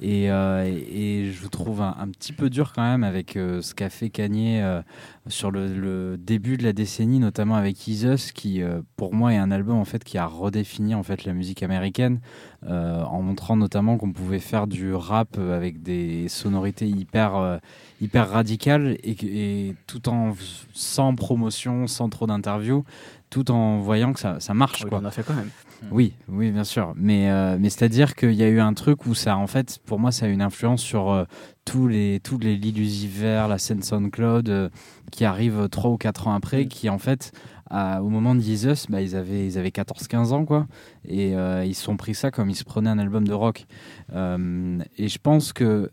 Et, euh, et, je vous trouve un, un petit peu dur quand même avec euh, ce qu'a fait Kanye euh, sur le, le début de la décennie, notamment avec Isus, qui pour moi est un album en fait qui a redéfini en fait la musique américaine, en montrant notamment qu'on pouvait faire du rap avec des sonorités hyper hyper radicales et, tout en sans promotion, sans trop d'interviews, tout en voyant que ça, ça marche Oui, quoi. on a fait quand même. Oui, oui, bien sûr. Mais, euh, mais c'est-à-dire qu'il y a eu un truc où ça, en fait, pour moi, ça a une influence sur euh, tous les tous les Lillusiver, la scène SoundCloud euh, qui arrivent trois ou quatre ans après, qui en fait, à- au moment de Jesus, bah, ils avaient ils avaient 14-15 ans quoi, et euh, ils se sont pris ça comme ils se prenaient un album de rock. Et je pense que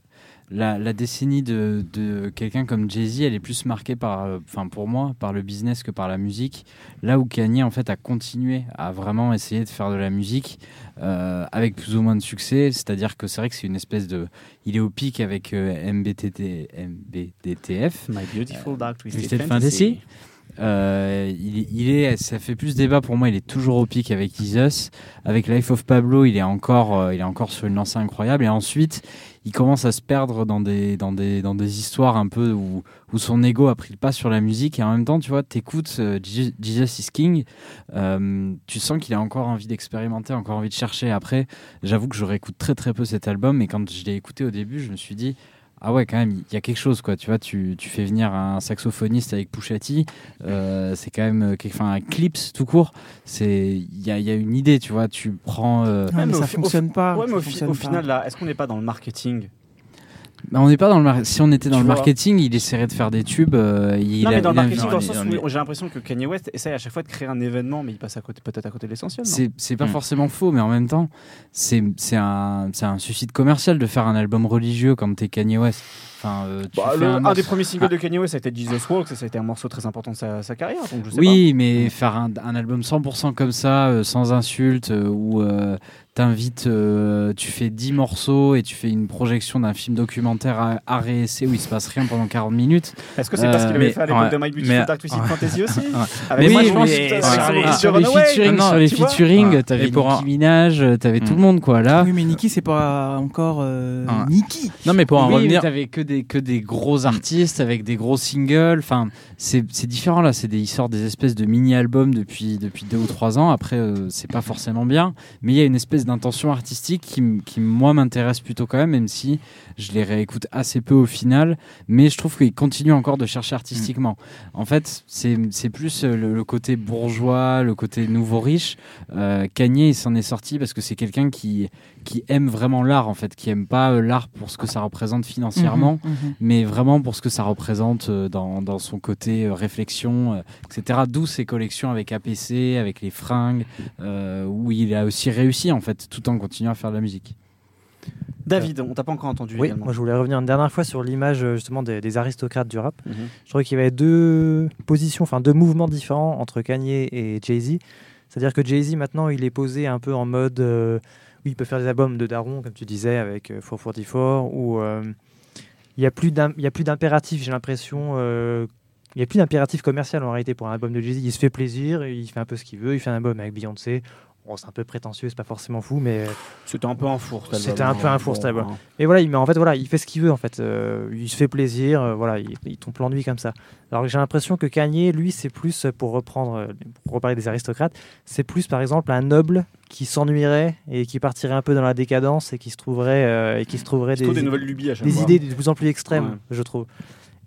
la, la décennie de, de quelqu'un comme Jay-Z, elle est plus marquée par, euh, enfin pour moi, par le business que par la musique. Là où Kanye en fait a continué à vraiment essayer de faire de la musique euh, avec plus ou moins de succès, c'est-à-dire que c'est vrai que c'est une espèce de, il est au pic avec euh, MBTT, MBDTF, My Beautiful Dark Twisted, Twisted Fantasy. Fantasy. Euh, il, il est, ça fait plus débat pour moi. Il est toujours au pic avec Isus, avec Life of Pablo. Il est encore, euh, il est encore sur une lancée incroyable. Et ensuite, il commence à se perdre dans des, dans des, dans des histoires un peu où, où son ego a pris le pas sur la musique. Et en même temps, tu vois, t'écoutes euh, Je- Jesus is King. euh, tu sens qu'il a encore envie d'expérimenter, encore envie de chercher. Après, j'avoue que je réécoute très très peu cet album. Et quand je l'ai écouté au début, je me suis dit. Ah ouais, quand même, il y a quelque chose, quoi. Tu vois, tu, tu fais venir un saxophoniste avec Pouchati, euh, c'est quand même, euh, quelque- enfin, un clips tout court. C'est, il y a, il y a une idée, tu vois. Tu prends. euh, Ouais, mais ça fonctionne pas. Ouais, mais au, ça fi- fonctionne au pas. final, là, est-ce qu'on n'est pas dans le marketing Bah, on n'est pas dans le mar- si on était dans Tu le marketing, il essaierait de faire des tubes. euh, il non, a- mais dans le a- marketing, dans le sens où j'ai l'impression que Kanye West essaye à chaque fois de créer un événement, mais il passe à côté, peut-être à côté de l'essentiel. C'est c'est pas Mm. forcément faux, mais en même temps, c'est c'est un, c'est un suicide commercial de faire un album religieux comme t'es Kanye West. Enfin, euh, tu Bah, fais le- un des premiers singles de Kanye West, ça a été Jesus Walks, ça a été un morceau très important de sa, sa carrière. Donc je sais Oui, mais faire un, un album 100% comme ça, euh, sans insultes, euh, où euh, t'invites, euh, tu fais 10 morceaux et tu fais une projection d'un film documentaire à, à réessai où il se passe rien pendant 40 minutes. Est-ce que c'est parce qu'il Euh, avait mais- fait à l'époque ouais, de My Beautiful Dark Twisted. Fantasy aussi. Avec Mais moi, je pense sur- ouais, sur sur les featuring, non, sur les tu featuring, Ouais. t'avais Nicki un- Minaj, t'avais tout Mm. le monde quoi là. Oui, mais Nicki, c'est pas encore euh, Ah. Nicki. Non, mais pour en oui, revenir. t'avais que des que des gros artistes avec des gros singles. Enfin, c'est c'est différent là. C'est des ils sortent des espèces de mini albums depuis depuis deux ou trois ans. Après, euh, c'est pas forcément bien, mais il y a une espèce d'intention artistique qui qui moi m'intéresse plutôt quand même, même si je les réécoute assez peu au final. Mais je trouve qu'il continue encore de chercher artistiquement. En fait, c'est plus euh, le, le côté bourgeois, le côté nouveau riche. Euh, Kanye, il s'en est sorti parce que c'est quelqu'un qui qui aime vraiment l'art en fait, qui aime pas euh, l'art pour ce que ça représente financièrement, Mhm, mhm. mais vraiment pour ce que ça représente euh, dans, dans son côté réflexion, etc. D'où ses collections avec APC, avec les fringues, où il a aussi réussi en fait, tout en continuant à faire de la musique. David, on t'a pas encore entendu Oui, également. moi je voulais revenir une dernière fois sur l'image euh, justement des, des aristocrates du rap. Mhm. Je trouvais qu'il y avait deux positions, enfin deux mouvements différents entre Kanye et Jay-Z. C'est-à-dire que Jay-Z maintenant il est posé un peu en mode, euh, oui il peut faire des albums de Daron comme tu disais avec euh, 444 où euh, il n'y a plus d'impératif, j'ai l'impression. euh, il n'y a plus d'impératif commercial en réalité pour un album de Jay-Z. Il se fait plaisir, il fait un peu ce qu'il veut. Il fait un album avec Beyoncé. Bon, c'est un peu prétentieux, c'est pas forcément fou, mais C'était un peu un four. C'était un peu un hein. four, Bon, hein. et voilà, il, mais en fait, voilà, il fait ce qu'il veut, en fait. Euh, il se fait plaisir, euh, voilà, il, il tombe l'ennui comme ça. Alors que j'ai l'impression que Kanye, lui, c'est plus, euh, pour reprendre, pour reparler des aristocrates, c'est plus, par exemple, un noble qui s'ennuierait et qui partirait un peu dans la décadence et qui se trouverait, euh, et qui se trouverait des, des nouvelles lubies à chaque des fois. idées de plus en plus extrêmes, Ouais. je trouve.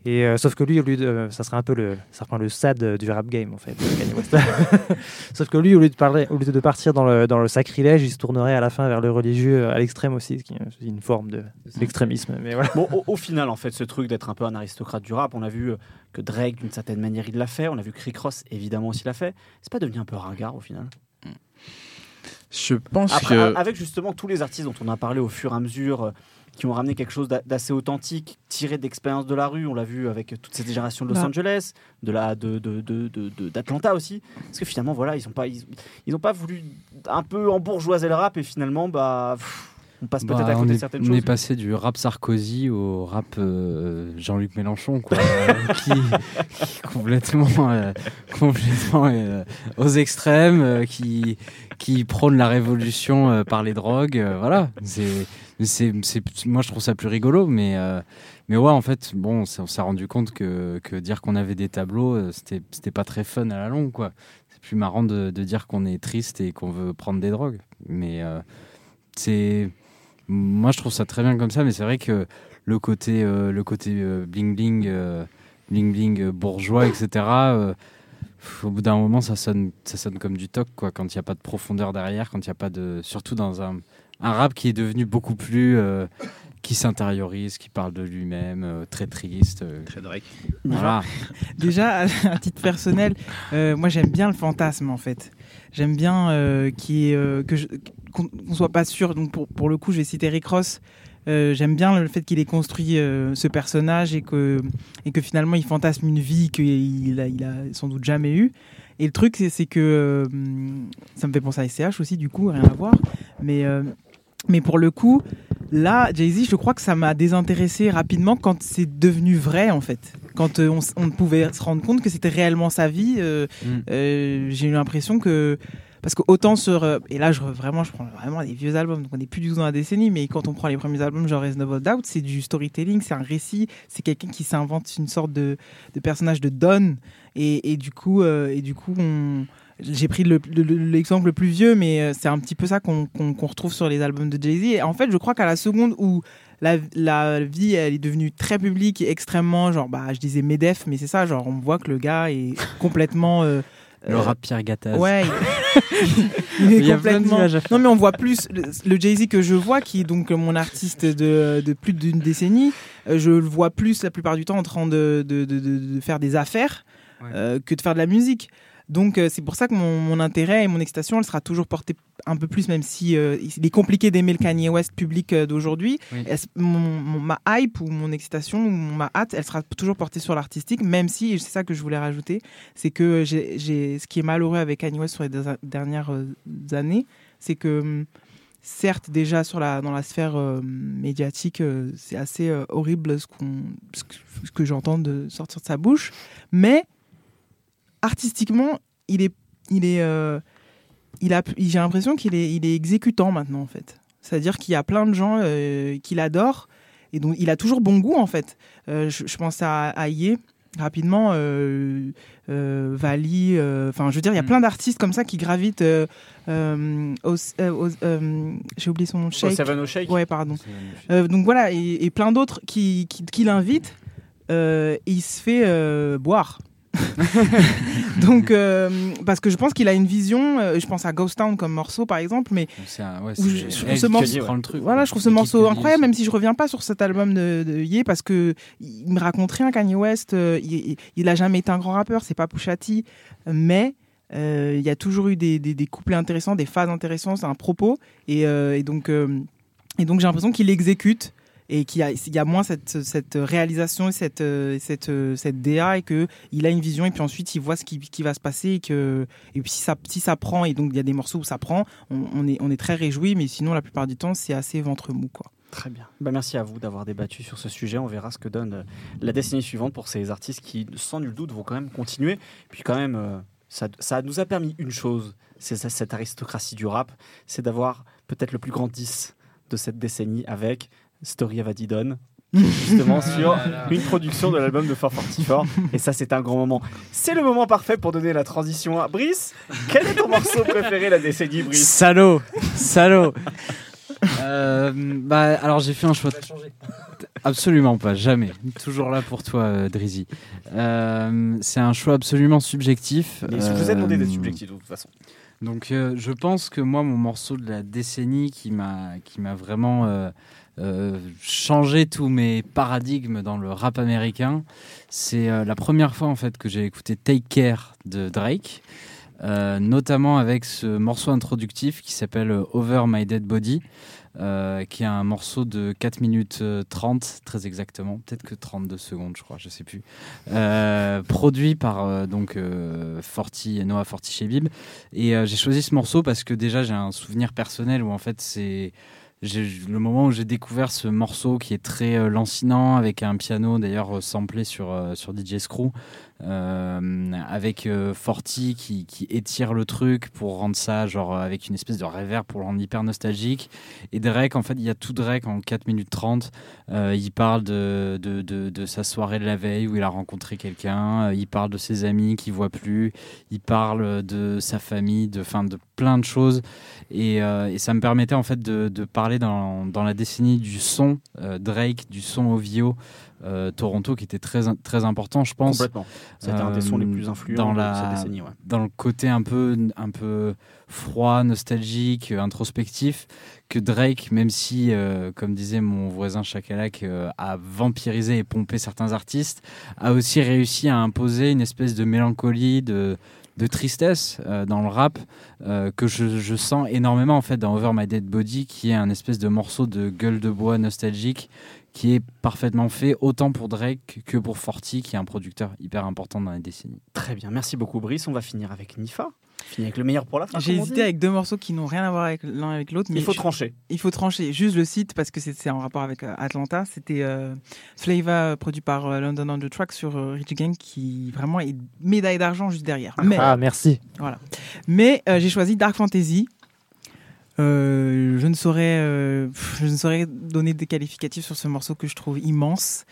Et euh, sauf que lui, au lieu de, euh, ça serait un peu le, ça reprend le sad euh, du rap game en fait. Kanye West. sauf que lui, au lieu de parler, au lieu de partir dans le, dans le sacrilège, il se tournerait à la fin vers le religieux euh, à l'extrême aussi, ce qui est une forme de d'extrémisme. Mais voilà. Bon, au, au final, en fait, ce truc d'être un peu un aristocrate du rap, on a vu que Drake, d'une certaine manière, il l'a fait. On a vu que Rick Ross, évidemment, aussi l'a fait. C'est pas devenu un peu ringard au final? Je pense Après, que. a- avec justement tous les artistes dont on a parlé au fur et à mesure, euh, qui ont ramené quelque chose d'a- d'assez authentique, tiré d'expériences de la rue. On l'a vu avec toute cette génération de Los. Angeles, de la de de- de- de- de- d'Atlanta aussi. Parce que finalement, voilà, ils ont pas ils, ils ont pas voulu un peu embourgeoiser le rap et finalement, bah, pff, on passe peut-être Bah, à on, côté de est, certaines on choses. est passé du rap Sarkozy au rap euh, Jean-Luc Mélenchon, quoi, euh, qui, qui complètement, euh, complètement euh, aux extrêmes, qui, qui prône la révolution par les drogues. voilà, c'est, moi je trouve ça plus rigolo, mais, mais ouais, en fait, bon, on s'est- rendu compte que, que dire qu'on avait des tableaux, c'était, c'était pas très fun à la longue, quoi. C'est plus marrant de, de dire qu'on est triste et qu'on veut prendre des drogues, mais euh, c'est moi je trouve ça très bien comme ça mais c'est vrai que le côté euh, le côté euh, bling bling euh, bling bling euh, bourgeois etc euh, au bout d'un moment ça sonne ça sonne comme du toc quoi quand il n'y a pas de profondeur derrière quand il n'y a pas de surtout dans un un rap qui est devenu beaucoup plus euh, qui s'intériorise qui parle de lui-même euh, très triste euh, Très Drake. voilà Déjà, à titre personnel, euh, moi j'aime bien le fantasme en fait. J'aime bien euh, euh, que je- qu'on soit pas sûr. Donc pour, pour le coup, je vais citer Rick Ross. Euh, J'aime bien le fait qu'il ait construit euh, ce personnage et que, et que finalement il fantasme une vie qu'il a, il a sans doute jamais eue. Et le truc, c'est que euh, ça me fait penser à SCH aussi, du coup, rien à voir. Mais, mais pour le coup, là, Jay-Z, je crois que ça m'a désintéressé rapidement quand c'est devenu vrai, en fait. Quand on, on pouvait se rendre compte que c'était réellement sa vie, Mm. j'ai eu l'impression que. Parce que autant sur. euh, et là, je, vraiment, je prends vraiment des vieux albums, donc on n'est plus du tout dans la décennie, mais quand on prend les premiers albums, genre Reasonable Doubt, c'est du storytelling, c'est un récit, c'est quelqu'un qui s'invente une sorte de, de personnage de Don. Et, et du coup, euh, et du coup on j'ai pris le- le- le- l'exemple le, plus vieux, mais euh, c'est un petit peu ça qu'on qu'on- qu'on retrouve sur les albums de Jay-Z. Et en fait, je crois qu'à la seconde où la, la vie elle est devenue très publique et extrêmement, genre, bah, je disais Medef, mais c'est ça, genre, on voit que le gars est complètement. euh, le euh, rap Pierre Gattaz Ouais, il- y a complètement-. Non, mais on voit plus le, le Jay-Z que je vois, qui est donc mon artiste de, de plus d'une décennie. euh, Je le vois plus la plupart du temps en train de, de, de- de- de faire des affaires Ouais. euh, que de faire de la musique. Donc euh, c'est pour ça que mon, mon intérêt et mon excitation, elle sera toujours portée un peu plus, même si euh, il est compliqué d'aimer le Kanye West public euh, d'aujourd'hui. Oui. Elle s- mon- mon- ma hype ou mon excitation ou ma hâte, elle sera toujours portée sur l'artistique, même si, et c'est ça que je voulais rajouter, c'est que j'ai, j'ai- ce qui est malheureux avec Kanye West sur les deux- dernières euh, années, c'est que hum, certes déjà sur la, dans la sphère euh, médiatique, euh, c'est assez euh, horrible ce, qu'on, ce que, ce que j'entends de sortir de sa bouche, mais artistiquement, il est, il est, euh, il a, j'ai l'impression qu'il est, il est exécutant maintenant en fait. C'est-à-dire qu'il y a plein de gens euh, qui l'adorent et donc il a toujours bon goût en fait. Euh, je, je pense à, à Ye rapidement, Vali, euh, enfin je veux dire, il y a Mm. plein d'artistes comme ça qui gravitent. j'ai oublié son nom. Oh, Shake. Seven O Shake. Ouais, pardon. Donc voilà, et, et plein d'autres qui, qui, qui l'invitent. et il se fait boire. donc, euh, parce que je pense qu'il a une vision. euh, je pense à Ghost Town comme morceau, par exemple, mais C'est un- ouais, je- je trouve ce morceau- truc. voilà, je trouve ce incroyable, même si je reviens pas sur cet album de, de Ye, parce que il me raconte rien, Kanye West. euh, il, il- a jamais été un grand rappeur, c'est pas Pusha T, mais il y a toujours eu des, des, des couplets intéressants, des phases intéressantes, c'est un propos, et, et donc, et donc j'ai l'impression qu'il exécute et qu'il y a, moins cette, réalisation et cette, euh, cette, euh, cette DA et que il a une vision et puis ensuite il voit ce qui, va se passer et puis si ça, prend et donc il y a des morceaux où ça prend, on, est, très réjouis mais sinon la plupart du temps c'est assez ventre mou. Très bien. Bah, merci à vous d'avoir débattu sur ce sujet. On verra ce que donne euh, la décennie suivante pour ces artistes qui, sans nul doute, vont quand même continuer. Puis quand même, ça, ça nous a permis une chose, c'est cette aristocratie du rap, c'est d'avoir peut-être le plus grand 10 de cette décennie avec Story of Adidon, justement sur une production de l'album de 444. Et ça, c'est un grand moment. C'est le moment parfait pour donner la transition à Brice. Quel est ton morceau préféré la décennie, Brice? Salaud Salaud Euh, bah, alors j'ai fait un choix. Absolument pas, jamais. Toujours là pour toi, euh, Drizzy. Euh, c'est un choix absolument subjectif. Mais Je vous ai demandé d'être subjectif de toute façon. Donc euh, je pense que moi, mon morceau de la décennie qui m'a qui m'a vraiment euh, changé tous mes paradigmes dans le rap américain, c'est euh, la première fois en fait que j'ai écouté Take Care de Drake. euh, notamment avec ce morceau introductif qui s'appelle euh, Over My Dead Body, qui est un morceau de 4 minutes euh, 30, très exactement, peut-être que 32 secondes, je crois, je sais plus, produit par donc Forti, Noah Forti chez Bib. Et j'ai choisi ce morceau parce que déjà j'ai un souvenir personnel où en fait c'est le moment où j'ai découvert ce morceau qui est très euh, lancinant avec un piano d'ailleurs euh, samplé sur, euh, sur DJ Screw avec euh, Forti qui, étire le truc pour rendre ça genre euh, avec une espèce de reverb pour le rendre hyper nostalgique. Et Drake en fait il y a tout Drake en 4 minutes 30 Euh, il parle de, de, de, sa soirée de la veille où il a rencontré quelqu'un. Euh, il parle de ses amis qu'il voit plus. Il parle de sa famille de, fin, de plein de choses. Et, euh, ça me permettait en fait de, de parler dans, dans la décennie du son euh, Drake, du son OVO euh, Toronto qui était très, très important je pense Complètement. C'était un des sons les plus influents dans de la, cette décennie. Ouais. dans le côté un peu, un peu froid, nostalgique, euh, introspectif, que Drake, même si, euh, comme disait mon voisin Chakalak, euh, a vampirisé et pompé certains artistes, a aussi réussi à imposer une espèce de mélancolie, de, de tristesse euh, dans le rap euh, que je, je sens énormément en fait dans Over My Dead Body, qui est un espèce de morceau de gueule de bois nostalgique qui est parfaitement fait autant pour Drake que pour Forti, qui est un producteur hyper important dans les décennies. Très bien, merci beaucoup Brice. On va finir avec Nifa. Finir avec le meilleur pour la fin. J'ai hésité avec deux morceaux qui n'ont rien à voir avec l'un avec l'autre mais Il faut je- trancher. Il faut trancher. Juste le site parce que c'est en rapport avec euh, Atlanta. C'était euh, Flava produit par euh, London on the Track sur euh, Rich Gang qui vraiment est médaille d'argent juste derrière. Mais Ah, merci. voilà. Mais euh, j'ai choisi Dark Fantasy. Euh, je ne saurais, euh, je ne saurais donner des qualificatifs sur ce morceau que je trouve immense.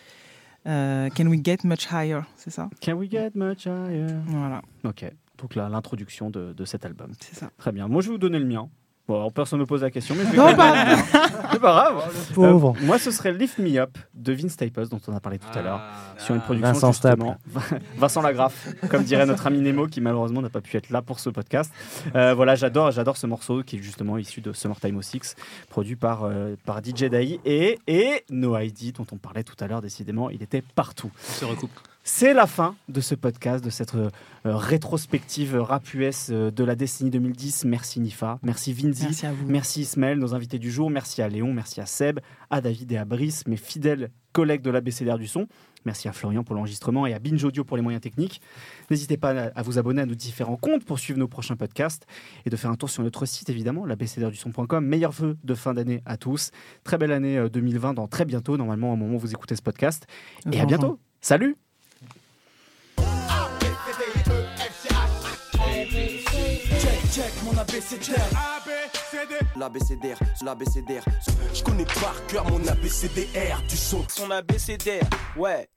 Euh, Can we get much higher, c'est ça? Can we get much higher Voilà, Ok, donc là, l'introduction de, de cet album. c'est ça. Très bien. Moi, je vais vous donner le mien. Bon, personne ne pose la question, mais je vais Non, quand même la dire. C'est pas grave. Pauvre. Euh, moi, ce serait Lift Me Up de Vince Staples, dont on a parlé tout à l'heure, sur une production Vincent justement- Vincent Lagraffe, comme dirait notre ami Nemo, qui malheureusement n'a pas pu être là pour ce podcast. Euh, voilà, j'adore, j'adore ce morceau qui est justement issu de Summertime 06, produit par, euh, par DJ Dai et, et No ID, dont on parlait tout à l'heure. Décidément, il était partout. On se recoupe. C'est la fin de ce podcast, de cette euh, euh, rétrospective rap US euh, de la décennie 2010. Merci Nifa, merci Vinzi, Merci à vous. merci Ismaël, nos invités du jour, merci à Léon, merci à Seb, à David et à Brice, mes fidèles collègues de l'ABCDR du son. Merci à Florian pour l'enregistrement et à Binge Audio pour les moyens techniques. N'hésitez pas à vous abonner à nos différents comptes pour suivre nos prochains podcasts et de faire un tour sur notre site évidemment, l'abcdrduson.com. Meilleurs vœux de fin d'année à tous. Très belle année euh, 2020 dans très bientôt, normalement au moment où vous écoutez ce podcast. Et à bientôt. Salut Check, mon ABCDR. L'ABCDR, l'ABCDR. Je connais par cœur mon ABCDR du son. Son ABCDR, ouais.